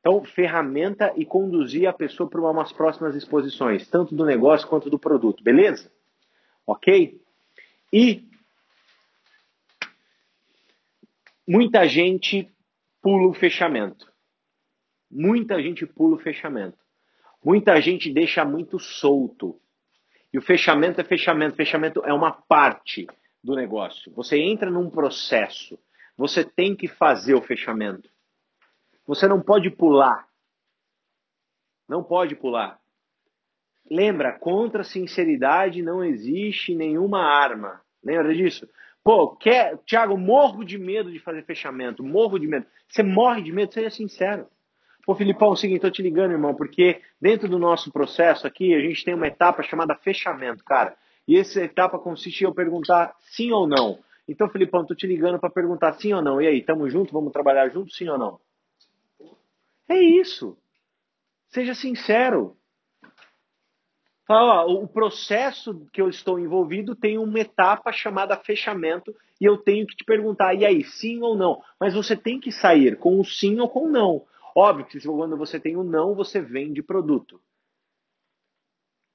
A: Então, ferramenta e conduzir a pessoa para umas próximas exposições, tanto do negócio quanto do produto, beleza? Ok? E muita gente pula o fechamento. Muita gente pula o fechamento. Muita gente deixa muito solto. E o fechamento é fechamento. Fechamento é uma parte do negócio. Você entra num processo. Você tem que fazer o fechamento. Você não pode pular. Não pode pular. Lembra, contra sinceridade não existe nenhuma arma. Lembra disso? Pô, quer, Thiago, morro de medo de fazer fechamento, morro de medo. Você morre de medo, seja sincero. Pô, Filipão, é o seguinte, tô te ligando, irmão, porque dentro do nosso processo aqui, a gente tem uma etapa chamada fechamento, cara. E essa etapa consiste em eu perguntar sim ou não. Então, Filipão, tô te ligando para perguntar sim ou não. E aí, tamo junto? Vamos trabalhar junto, sim ou não? É isso. Seja sincero. Fala, ó, o processo que eu estou envolvido tem uma etapa chamada fechamento e eu tenho que te perguntar, e aí, sim ou não? Mas você tem que sair com o sim ou com o não. Óbvio que quando você tem o não, você vende produto.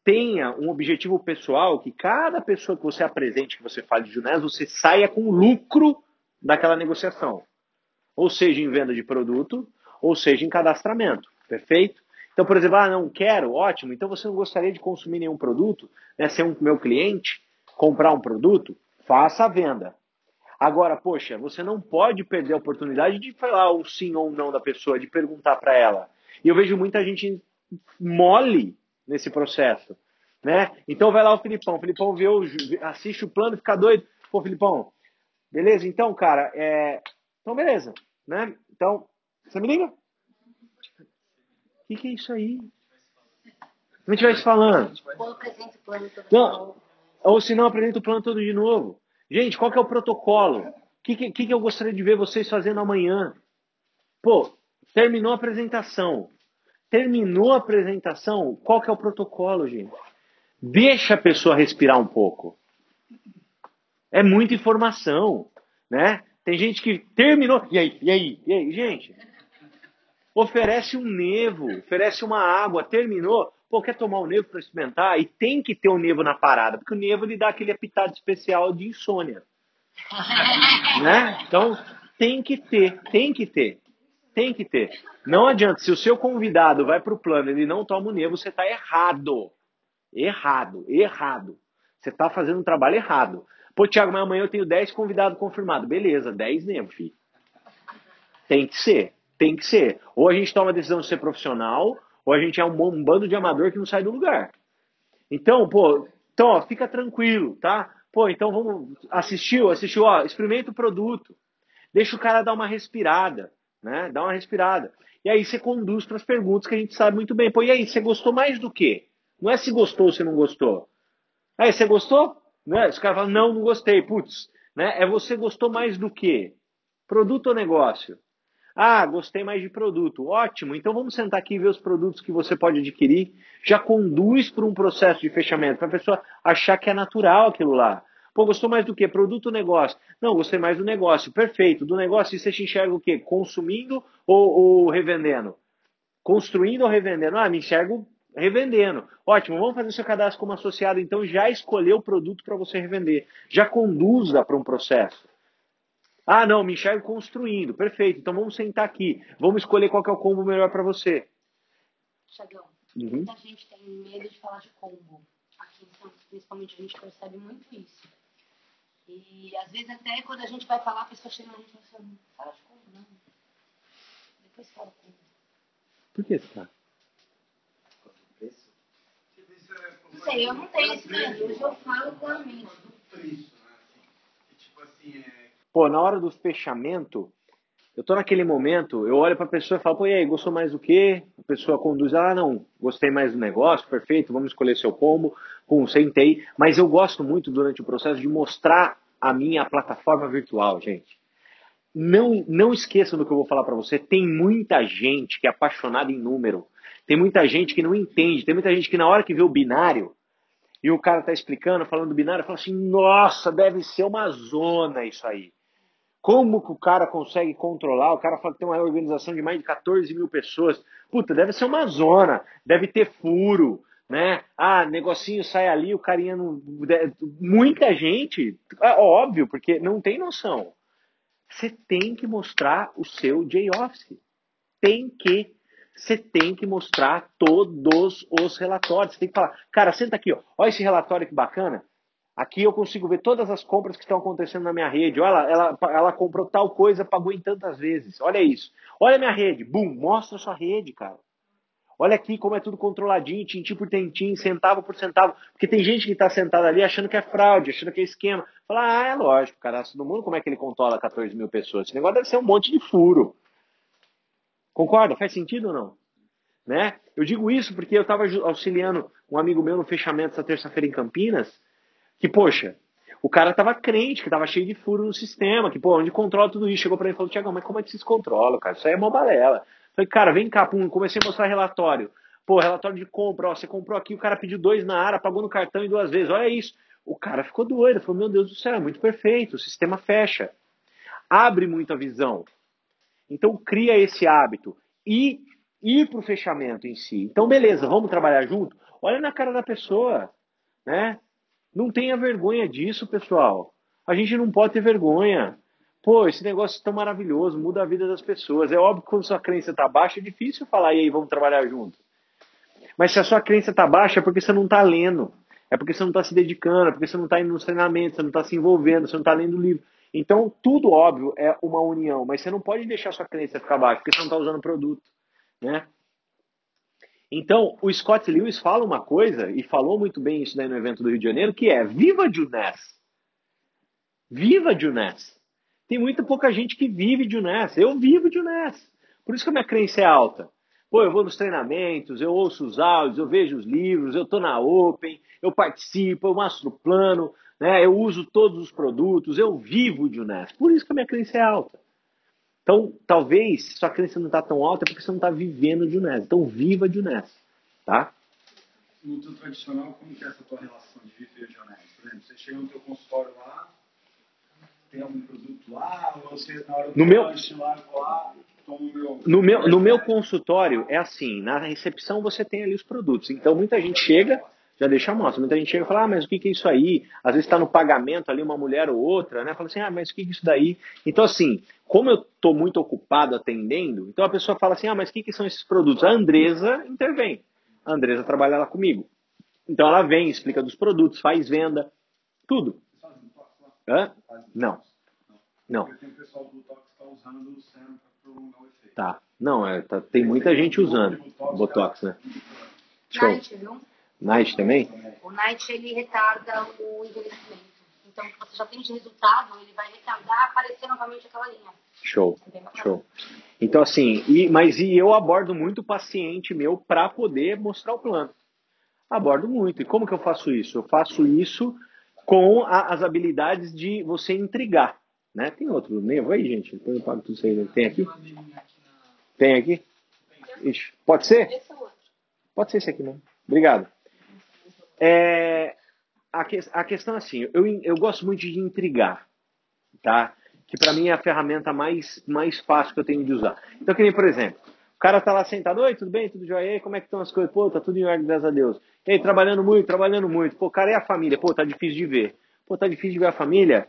A: Tenha um objetivo pessoal que cada pessoa que você apresente, que você fale de Junés, você saia com lucro daquela negociação. Ou seja, em venda de produto, ou seja, em cadastramento. Perfeito? Então, por exemplo, ah, não quero, ótimo. Então você não gostaria de consumir nenhum produto, né, ser um meu cliente, comprar um produto? Faça a venda. Agora, poxa, você não pode perder a oportunidade de falar o sim ou não da pessoa, de perguntar para ela. E eu vejo muita gente mole nesse processo, né? Então vai lá o Filipão, o Filipão vê o, assiste o plano, fica doido. Pô, Filipão, beleza? Então, cara, é... então beleza, né? Então, você me liga? O que, que é isso aí? Se não estivesse falando. Ou apresenta o plano todo não, Ou se não, apresenta o plano todo de novo. Gente, qual que é o protocolo? O que, que, que eu gostaria de ver vocês fazendo amanhã? Pô, terminou a apresentação. Terminou a apresentação, qual que é o protocolo, gente? Deixa a pessoa respirar um pouco. É muita informação, né? Tem gente que terminou. E aí, e aí, e aí, gente? Oferece um nevo, oferece uma água, terminou. Pô, quer tomar o nevo para experimentar? E tem que ter o nevo na parada, porque o nevo ele dá aquele apitado especial de insônia. né? Então, tem que ter, tem que ter. Tem que ter. Não adianta, se o seu convidado vai para o plano e ele não toma o nevo, você está errado. Errado, errado. Você está fazendo um trabalho errado. Pô, Thiago, mas amanhã eu tenho 10 convidados confirmados. Beleza, 10 nevo, filho. Tem que ser, tem que ser. Ou a gente toma a decisão de ser profissional, ou a gente é um, um bando de amador que não sai do lugar. Então, pô, então, ó, fica tranquilo, tá? Pô, então vamos. Assistiu, assistiu, ó, experimenta o produto. Deixa o cara dar uma respirada. Né? Dá uma respirada. E aí você conduz para as perguntas que a gente sabe muito bem. Pô, e aí, você gostou mais do quê? Não é se gostou ou se não gostou. Aí, você gostou? Né? Os caras falam, não, não gostei. Putz, né? É você gostou mais do quê? Produto ou negócio? Ah, gostei mais de produto. Ótimo. Então vamos sentar aqui e ver os produtos que você pode adquirir. Já conduz para um processo de fechamento, para a pessoa achar que é natural aquilo lá. Pô, gostou mais do quê? Produto ou negócio? Não, gostei mais do negócio. Perfeito. Do negócio, você te enxerga o quê? Consumindo ou, ou revendendo? Construindo ou revendendo? Ah, me enxergo revendendo. Ótimo, vamos fazer seu cadastro como associado, então já escolheu o produto para você revender. Já conduza para um processo. Ah, não, me enxergo construindo. Perfeito. Então vamos sentar aqui. Vamos escolher qual é o combo melhor para você.
D: Chagão,
A: Uhum.
D: muita gente tem medo de falar de combo. Aqui em Santos, principalmente, a gente percebe muito isso. E às vezes até quando a gente vai falar, a pessoa chega na gente e fala assim, não fala de combo, não. Depois fala combo.
A: Por que,
C: preço?
D: Não sei, eu não tenho esse medo. Hoje eu falo claramente.
E: preço, né? Assim, que, tipo assim, é,
A: Pô, na hora do fechamento, eu tô naquele momento, eu olho pra pessoa e falo, pô, e aí, gostou mais do quê? A pessoa conduz, ah, não, gostei mais do negócio, perfeito, vamos escolher seu combo, pum, sentei. Mas eu gosto muito durante o processo de mostrar a minha plataforma virtual, gente. Não, não esqueçam do que eu vou falar pra você. Tem muita gente que é apaixonada em número. Tem muita gente que não entende. Tem muita gente que na hora que vê o binário, e o cara tá explicando, falando do binário, fala assim, nossa, deve ser uma zona isso aí. Como que o cara consegue controlar? O cara fala que tem uma organização de mais de 14 mil pessoas. Puta, deve ser uma zona, deve ter furo, né? Ah, negocinho sai ali, o carinha não. Muita gente, é óbvio, porque não tem noção. Você tem que mostrar o seu J-Office. Tem que. Você tem que mostrar todos os relatórios. Você tem que falar, cara, senta aqui, ó. Olha esse relatório que bacana. Aqui eu consigo ver todas as compras que estão acontecendo na minha rede. Olha, ela, ela, comprou tal coisa, pagou em tantas vezes. Olha isso. Olha a minha rede. Bum, mostra a sua rede, cara. Olha aqui como é tudo controladinho, tintim por tintim, centavo por centavo. Porque tem gente que está sentada ali achando que é fraude, achando que é esquema. Fala, ah, é lógico, cara, todo mundo, como é que ele controla 14 mil pessoas? Esse negócio deve ser um monte de furo. Concorda? Faz sentido ou não? Né? Eu digo isso porque eu estava auxiliando um amigo meu no fechamento essa terça-feira em Campinas, que, poxa, o cara estava crente, que estava cheio de furo no sistema, que, pô, onde controla tudo isso? Chegou para mim e falou, Tiagão, mas como é que vocês controlam, cara? Isso aí é uma balela. Falei, cara, vem cá, pum, comecei a mostrar relatório. Pô, relatório de compra, ó, você comprou aqui, o cara pediu dois na área, pagou no cartão em duas vezes, olha isso. O cara ficou doido, falou, meu Deus do céu, é muito perfeito, o sistema fecha. Abre muito a visão. Então cria esse hábito. E ir para o fechamento em si. Então, beleza, vamos trabalhar junto? Olha na cara da pessoa, né? Não tenha vergonha disso, pessoal. A gente não pode ter vergonha. Pô, esse negócio é tão maravilhoso, muda a vida das pessoas. É óbvio que quando sua crença está baixa, é difícil falar, e aí, vamos trabalhar junto. Mas se a sua crença está baixa, é porque você não está lendo. É porque você não está se dedicando, é porque você não está indo nos treinamentos, você não está se envolvendo, você não está lendo livro. Então, tudo óbvio é uma união, mas você não pode deixar sua crença ficar baixa, porque você não está usando produto. Né? Então, o Scott Lewis fala uma coisa, e falou muito bem isso daí no evento do Rio de Janeiro, que é viva Juness. Viva Juness. Tem muito pouca gente que vive Juness. Eu vivo Juness. Por isso que a minha crença é alta. Pô, eu vou nos treinamentos, eu ouço os áudios, eu vejo os livros, eu estou na Open, eu participo, eu mostro o plano, né? eu uso todos os produtos, eu vivo Juness. Por isso que a minha crença é alta. Então, talvez sua crença não está tão alta porque você não está vivendo de UNES. Então, viva de UNES. Tá?
E: no teu tradicional, como que é essa tua relação de viver de honesto? Por exemplo, você chega no teu consultório lá, tem algum produto lá, ou você na hora do
A: No meu-
E: lanche lá, eu vou lá, meu...
A: No meu, no meu consultório é assim, na recepção você tem ali os produtos. Então muita gente chega, já deixa a amostra, muita gente chega e fala, ah, mas o que, que é isso aí? Às vezes está no pagamento ali uma mulher ou outra, né? Fala assim, ah, mas o que, que é isso daí? Então assim, como eu estou muito ocupado atendendo, então a pessoa fala assim, ah, mas o que, que são esses produtos? A Andresa intervém. A Andresa trabalha lá comigo. Então ela vem, explica dos produtos, faz venda, tudo. Hã? Não. Não.
E: Porque tem o pessoal do Botox que está usando o serum para prolongar o efeito.
A: Tá. Não, é, tá- tem muita gente usando Botox, né? Show.
D: Night,
A: também?
D: O Night, ele retarda o envelhecimento. Então, que você já tem de resultado, ele vai retardar aparecer novamente aquela linha.
A: Show, show. Então, assim, e, mas e eu abordo muito o paciente meu para poder mostrar o plano. Abordo muito. E como que eu faço isso? Eu faço isso com a- as habilidades de você intrigar. Né? Tem outro nervo aí, gente? Depois eu pago tudo isso aí. Tem aqui? Tem aqui? Ixi, pode ser?
D: É.
A: Pode ser esse aqui mesmo. Obrigado. É, a, que- a questão é assim, eu, eu gosto muito de intrigar, tá? Que pra mim é a ferramenta mais, mais fácil que eu tenho de usar. Então, que nem, por exemplo, o cara tá lá sentado, oi, tudo bem, tudo jóia? E aí, como é que estão as coisas? Pô, tá tudo em ordem, graças a Deus. E aí, trabalhando muito, trabalhando muito. Pô, cara, e a família? Pô, tá difícil de ver. Pô, tá difícil de ver a família?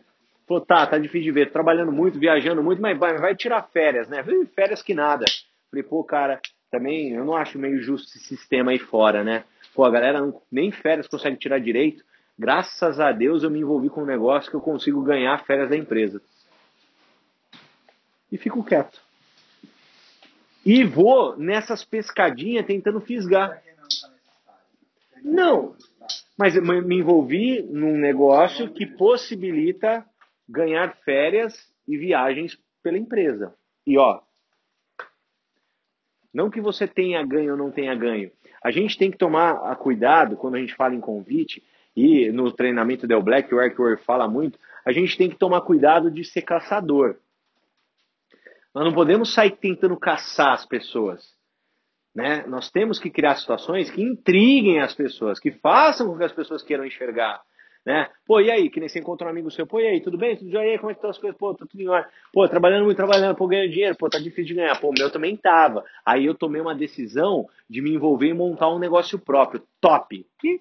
A: Pô, tá, tá difícil de ver. Trabalhando muito, viajando muito, mas vai, vai tirar férias, né? Férias que nada. Falei, pô, cara, também eu não acho meio justo esse sistema aí fora, né? Pô, a galera não- nem férias consegue tirar direito. Graças a Deus eu me envolvi com um negócio que eu consigo ganhar férias da empresa. E fico quieto. E vou nessas pescadinhas tentando fisgar.
E: Não
A: mas me envolvi num negócio que possibilita ganhar férias e viagens pela empresa. E ó, não que você tenha ganho ou não tenha ganho. A gente tem que tomar cuidado quando a gente fala em convite e no treinamento Del Black, o Eric fala muito, a gente tem que tomar cuidado de ser caçador. Nós não podemos sair tentando caçar as pessoas. Né? Nós temos que criar situações que intriguem as pessoas, que façam com que as pessoas queiram enxergar. Né? Pô, e aí? Que nem você encontra um amigo seu, pô, e aí, tudo bem? Tudo aí, como é que estão as coisas? Pô, tá tudo em ordem. Pô, trabalhando muito, trabalhando, pô, ganhando dinheiro, pô, tá difícil de ganhar. Pô, meu também tava. Aí eu tomei uma decisão de me envolver e montar um negócio próprio. Top! Que?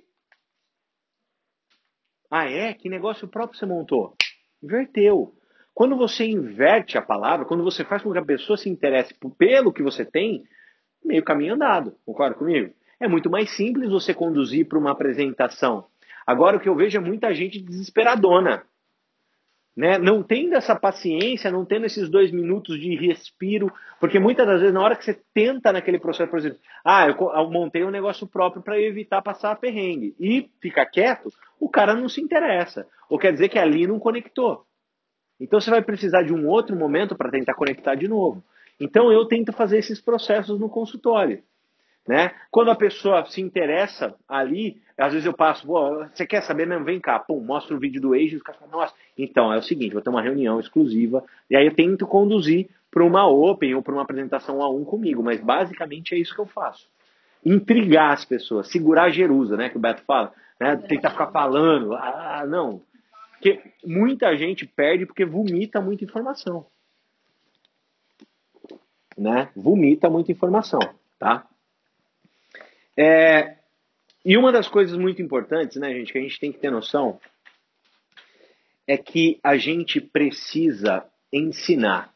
A: Ah, é? Que negócio próprio você montou? Inverteu. Quando você inverte a palavra, quando você faz com que a pessoa se interesse pelo que você tem, meio caminho andado, concorda comigo? É muito mais simples você conduzir para uma apresentação. Agora o que eu vejo é muita gente desesperadona. Né? Não tendo essa paciência, não tendo esses dois minutos de respiro, porque muitas das vezes, na hora que você tenta naquele processo, por exemplo, ah, eu, montei um negócio próprio para evitar passar perrengue, e fica quieto, o cara não se interessa. Ou quer dizer que ali não conectou. Então você vai precisar de um outro momento para tentar conectar de novo. Então eu tento fazer esses processos no consultório. Né? Quando a pessoa se interessa ali, às vezes eu passo, você quer saber mesmo? Vem cá, pum, mostra o vídeo do Age, os caras falam, nossa, então é o seguinte, vou ter uma reunião exclusiva, e aí eu tento conduzir para uma Open ou para uma apresentação a um comigo, mas basicamente é isso que eu faço. Intrigar as pessoas, segurar a Jerusa, né? Que o Beto fala, né? Tentar ficar falando, ah, não. Porque muita gente perde porque vomita muita informação. Né? Vomita muita informação, tá? É, e uma das coisas muito importantes, né, gente, que a gente tem que ter noção é que a gente precisa ensinar.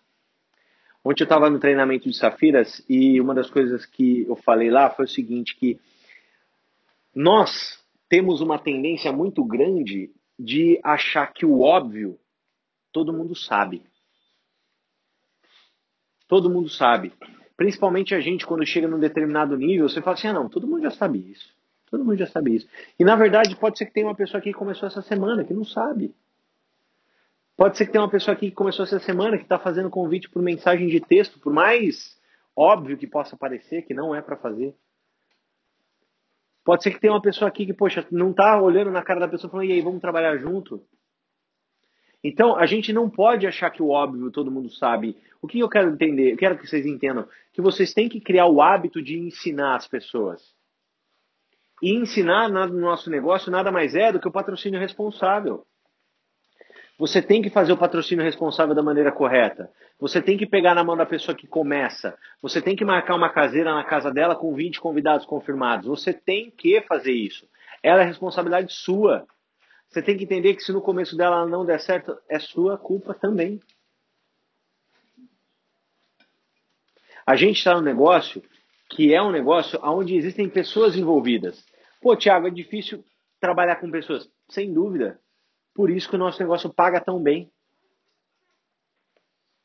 A: Ontem eu estava no treinamento de Safiras e uma das coisas que eu falei lá foi o seguinte, que nós temos uma tendência muito grande de achar que o óbvio todo mundo sabe. Todo mundo sabe. Principalmente a gente, quando chega num determinado nível, você fala assim: ah, não, todo mundo já sabe isso. Todo mundo já sabe isso. E na verdade, pode ser que tenha uma pessoa aqui que começou essa semana que não sabe. Pode ser que tenha uma pessoa aqui que começou essa semana que está fazendo convite por mensagem de texto, por mais óbvio que possa parecer, que não é para fazer. Pode ser que tenha uma pessoa aqui que, poxa, não está olhando na cara da pessoa falando, e aí, vamos trabalhar junto? Então, a gente não pode achar que o óbvio todo mundo sabe. O que eu quero entender, eu quero que vocês entendam, que vocês têm que criar o hábito de ensinar as pessoas. E ensinar no nosso negócio nada mais é do que o patrocínio responsável. Você tem que fazer o patrocínio responsável da maneira correta. Você tem que pegar na mão da pessoa que começa. Você tem que marcar uma caseira na casa dela com 20 convidados confirmados. Você tem que fazer isso. Ela é responsabilidade sua. Você tem que entender que se no começo dela não der certo, é sua culpa também. A gente está no negócio que é um negócio onde existem pessoas envolvidas. Pô, Thiago, é difícil trabalhar com pessoas. Sem dúvida. Por isso que o nosso negócio paga tão bem.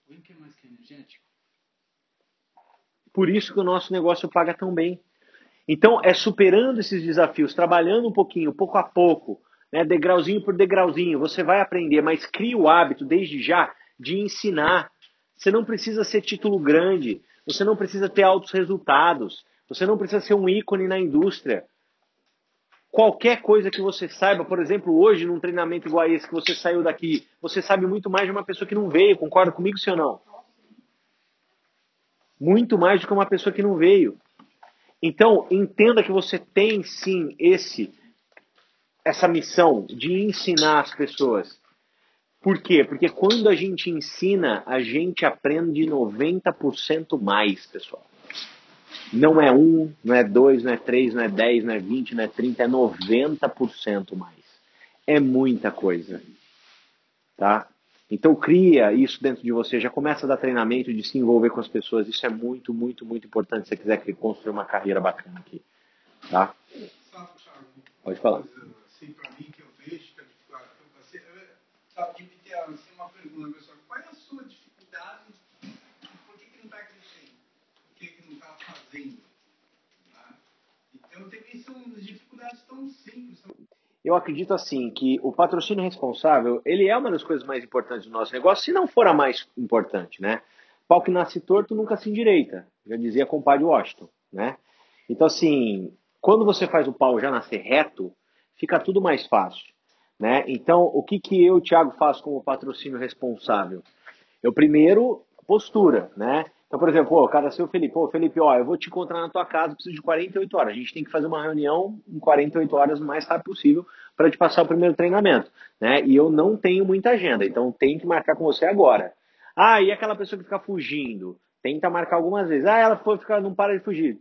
F: O que é mais que energético?
A: Por isso que o nosso negócio paga tão bem. Então, é superando esses desafios, trabalhando um pouquinho, pouco a pouco, né, degrauzinho por degrauzinho, você vai aprender, mas cria o hábito, desde já, de ensinar. Você não precisa ser título grande, você não precisa ter altos resultados, você não precisa ser um ícone na indústria. Qualquer coisa que você saiba, por exemplo, hoje num treinamento igual a esse que você saiu daqui, você sabe muito mais de uma pessoa que não veio, concorda comigo, ou não? Muito mais do que uma pessoa que não veio. Então, entenda que você tem sim esse essa missão de ensinar as pessoas. Por quê? Porque quando a gente ensina, a gente aprende 90% mais, pessoal. Não é um, não é dois, não é três, não é dez, não é vinte, não é trinta, é 90% mais. É muita coisa. Tá? Então cria isso dentro de você, já começa a dar treinamento de se envolver com as pessoas. Isso é muito, muito, muito importante se você quiser construir uma carreira bacana aqui. Tá? Pode falar.
E: Assim, para mim, que eu vejo que a dificuldade que eu passei, sabe, de ter assim, uma pergunta, pessoal, qual é a sua dificuldade? Por que, que não está crescendo? Por que, que não está fazendo? Tá? Então, também são dificuldades tão simples. Tão...
A: Eu acredito assim que o patrocínio responsável, ele é uma das coisas mais importantes do nosso negócio, se não for a mais importante, né? Pau que nasce torto nunca se endireita, já dizia compadre Washington, né? Então assim, quando você faz o pau já nascer reto, fica tudo mais fácil. Né? Então, o que, que eu, Thiago, faço como patrocínio responsável? Eu primeiro, postura, né? Então, por exemplo, o cara seu Felipe, pô, Felipe, ó, eu vou te encontrar na tua casa, preciso de 48 horas. A gente tem que fazer uma reunião em 48 horas o mais rápido possível para te passar o primeiro treinamento, né? E eu não tenho muita agenda, então tenho que marcar com você agora. Ah, e aquela pessoa que fica fugindo? Tenta marcar algumas vezes. Ah, ela foi ficar, não para de fugir.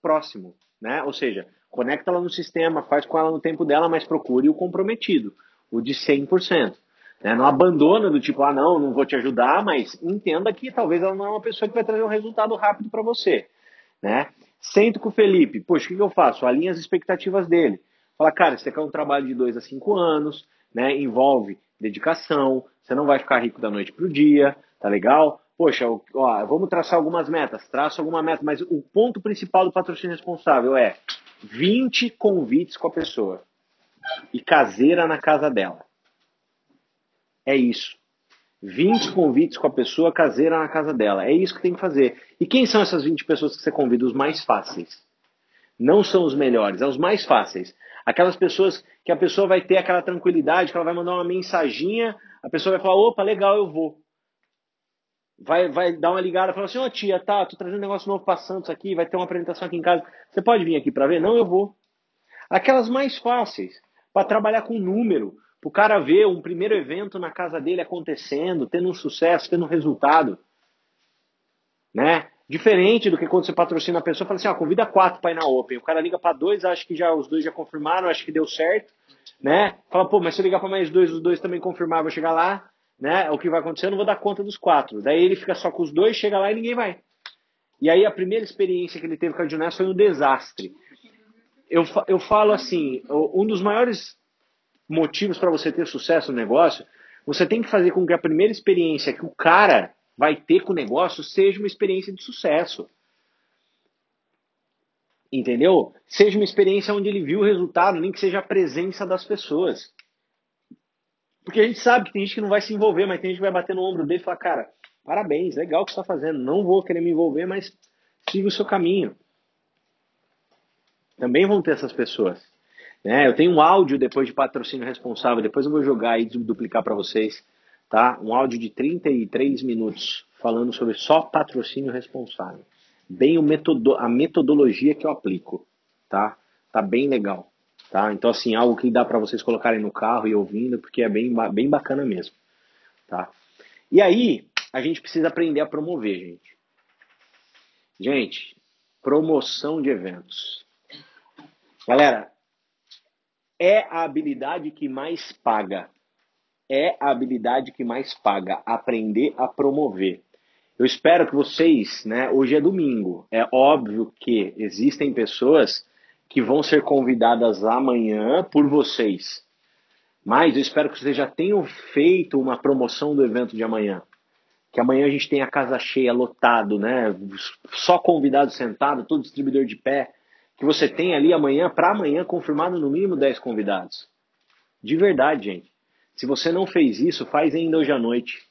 A: Próximo, né? Ou seja, Conecta ela no sistema, faz com ela no tempo dela, mas procure o comprometido, o de 100%. Né? Não abandona do tipo, ah, não, não vou te ajudar, mas entenda que talvez ela não é uma pessoa que vai trazer um resultado rápido para você. Né? Sento com o Felipe, poxa, o que, que eu faço? Alinha as expectativas dele. Fala, cara, você quer um trabalho de 2 a 5 anos, né? envolve dedicação, você não vai ficar rico da noite para o dia, tá legal? Poxa, ó, vamos traçar algumas metas, traço alguma meta, mas o ponto principal do patrocínio responsável é 20 convites com a pessoa e caseira na casa dela. É isso. 20 convites com a pessoa caseira na casa dela. É isso que tem que fazer. E quem são essas 20 pessoas que você convida? Os mais fáceis. Não são os melhores, são os mais fáceis. Aquelas pessoas que a pessoa vai ter aquela tranquilidade, que ela vai mandar uma mensaginha, a pessoa vai falar, opa, legal, eu vou vai, vai dar uma ligada e falar assim, ô oh, tia, tá, tô trazendo um negócio novo pra Santos aqui, vai ter uma apresentação aqui em casa. Você pode vir aqui para ver? Não, eu vou. Aquelas mais fáceis, para trabalhar com número, para o cara ver um primeiro evento na casa dele acontecendo, tendo um sucesso, tendo um resultado. Né? Diferente do que quando você patrocina a pessoa, fala assim, ah, convida quatro para ir na Open. O cara liga para dois, acha que já os dois já confirmaram, acha que deu certo, né? Fala, pô, mas se eu ligar para mais dois, os dois também confirmaram, vou chegar lá, né? O que vai acontecer, eu não vou dar conta dos quatro. Daí ele fica só com os dois, chega lá e ninguém vai. E aí a primeira experiência que ele teve com a Dionés foi um desastre. Eu, eu falo assim, um dos maiores motivos para você ter sucesso no negócio, você tem que fazer com que a primeira experiência que o cara vai ter com o negócio seja uma experiência de sucesso. Entendeu? Seja uma experiência onde ele viu o resultado, nem que seja a presença das pessoas. Porque a gente sabe que tem gente que não vai se envolver, mas tem gente que vai bater no ombro dele e falar, cara, parabéns, legal o que você está fazendo, não vou querer me envolver, mas siga o seu caminho. Também vão ter essas pessoas. Né? Eu tenho um áudio depois de patrocínio responsável, depois eu vou jogar e duplicar para vocês, tá? Um áudio de 33 minutos falando sobre só patrocínio responsável. Bem o metodo, a metodologia que eu aplico, tá? Tá bem legal. Tá? Então, assim, algo que dá para vocês colocarem no carro e ouvindo, porque é bem, bem bacana mesmo. Tá? E aí, a gente precisa aprender a promover, gente. Gente, promoção de eventos. Galera, é a habilidade que mais paga. É a habilidade que mais paga. Aprender a promover. Eu espero que vocês, né? Hoje é domingo. É óbvio que existem pessoas que vão ser convidadas amanhã por vocês. Mas eu espero que vocês já tenham feito uma promoção do evento de amanhã. Que amanhã a gente tenha a casa cheia, lotado, né? Só convidado sentado, todo distribuidor de pé. Que você tenha ali amanhã, para amanhã, confirmado no mínimo 10 convidados. De verdade, gente. Se você não fez isso, faz ainda hoje à noite.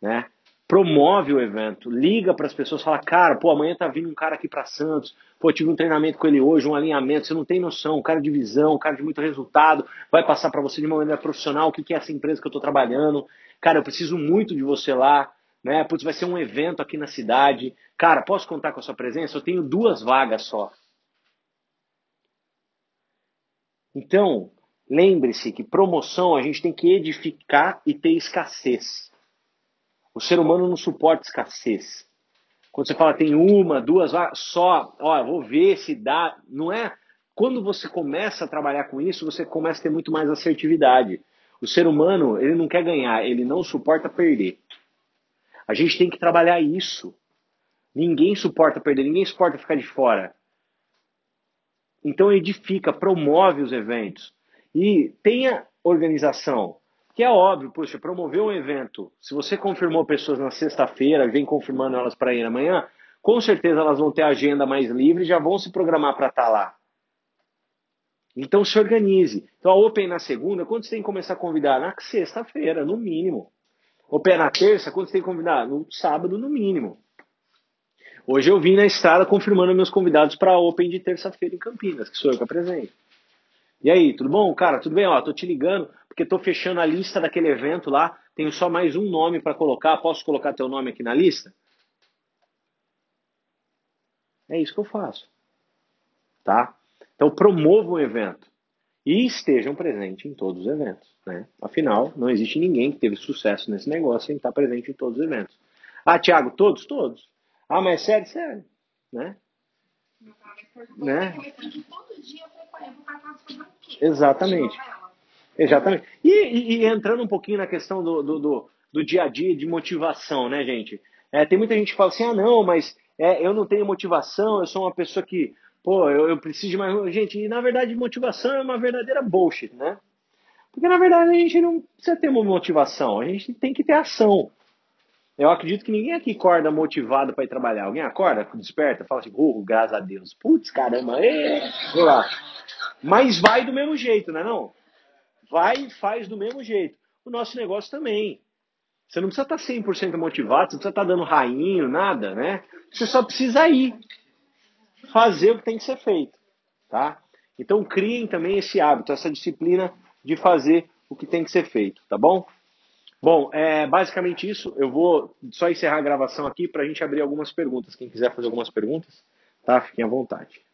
A: Né? Promove o evento, liga para as pessoas, fala, cara, pô, amanhã tá vindo um cara aqui para Santos, pô, tive um treinamento com ele hoje, um alinhamento, você não tem noção, um cara de visão, um cara de muito resultado, vai passar para você de uma maneira profissional, o que, que é essa empresa que eu estou trabalhando, cara, eu preciso muito de você lá, né, putz, vai ser um evento aqui na cidade, cara, posso contar com a sua presença? Eu tenho duas vagas só. Então, lembre-se que promoção a gente tem que edificar e ter escassez. O ser humano não suporta escassez. Quando você fala tem uma, duas, só, ó, vou ver se dá. Não é. Quando você começa a trabalhar com isso, você começa a ter muito mais assertividade. O ser humano, ele não quer ganhar, ele não suporta perder. A gente tem que trabalhar isso. Ninguém suporta perder, ninguém suporta ficar de fora. Então edifica, promove os eventos e tenha organização. Que é óbvio, poxa, promover um evento, se você confirmou pessoas na sexta-feira, vem confirmando elas para ir amanhã, com certeza elas vão ter a agenda mais livre e já vão se programar para estar tá lá. Então se organize. Então a Open na segunda, quando você tem que começar a convidar? Na sexta-feira, no mínimo. Open na terça, quando você tem que convidar? No sábado, no mínimo. Hoje eu vim na estrada confirmando meus convidados para a Open de terça-feira em Campinas, que sou eu que apresento. E aí, tudo bom? Cara, tudo bem? Ó, tô te ligando porque tô fechando a lista daquele evento lá. Tenho só mais um nome para colocar. Posso colocar teu nome aqui na lista? É isso que eu faço. Tá? Então promova o evento e estejam presentes em todos os eventos. Né? Afinal, não existe ninguém que teve sucesso nesse negócio sem estar presente em todos os eventos. Ah, Thiago, todos? Todos. Ah, mas é sério? Sério. Né? né? Todo dia Exatamente. Exatamente. E, e, e, entrando um pouquinho na questão do, do, do, do, dia a dia de motivação, né, gente? É, tem muita gente que fala assim, ah, não, mas é, eu não tenho motivação, eu sou uma pessoa que, pô, eu, eu preciso de mais. Gente, e na verdade, motivação é uma verdadeira bullshit, né? Porque na verdade a gente não precisa ter uma motivação, a gente tem que ter ação. Eu acredito que ninguém aqui acorda motivado para ir trabalhar. Alguém acorda, desperta, fala assim, oh, graças a Deus. Putz, caramba, é, lá. Mas vai do mesmo jeito, não é não? Vai e faz do mesmo jeito. O nosso negócio também. Você não precisa estar 100% motivado, você não precisa estar dando rainho, nada, né? Você só precisa ir. Fazer o que tem que ser feito, tá? Então criem também esse hábito, essa disciplina de fazer o que tem que ser feito, tá bom? Bom, é basicamente isso. Eu vou só encerrar a gravação aqui para a gente abrir algumas perguntas. Quem quiser fazer algumas perguntas, tá? Fiquem à vontade.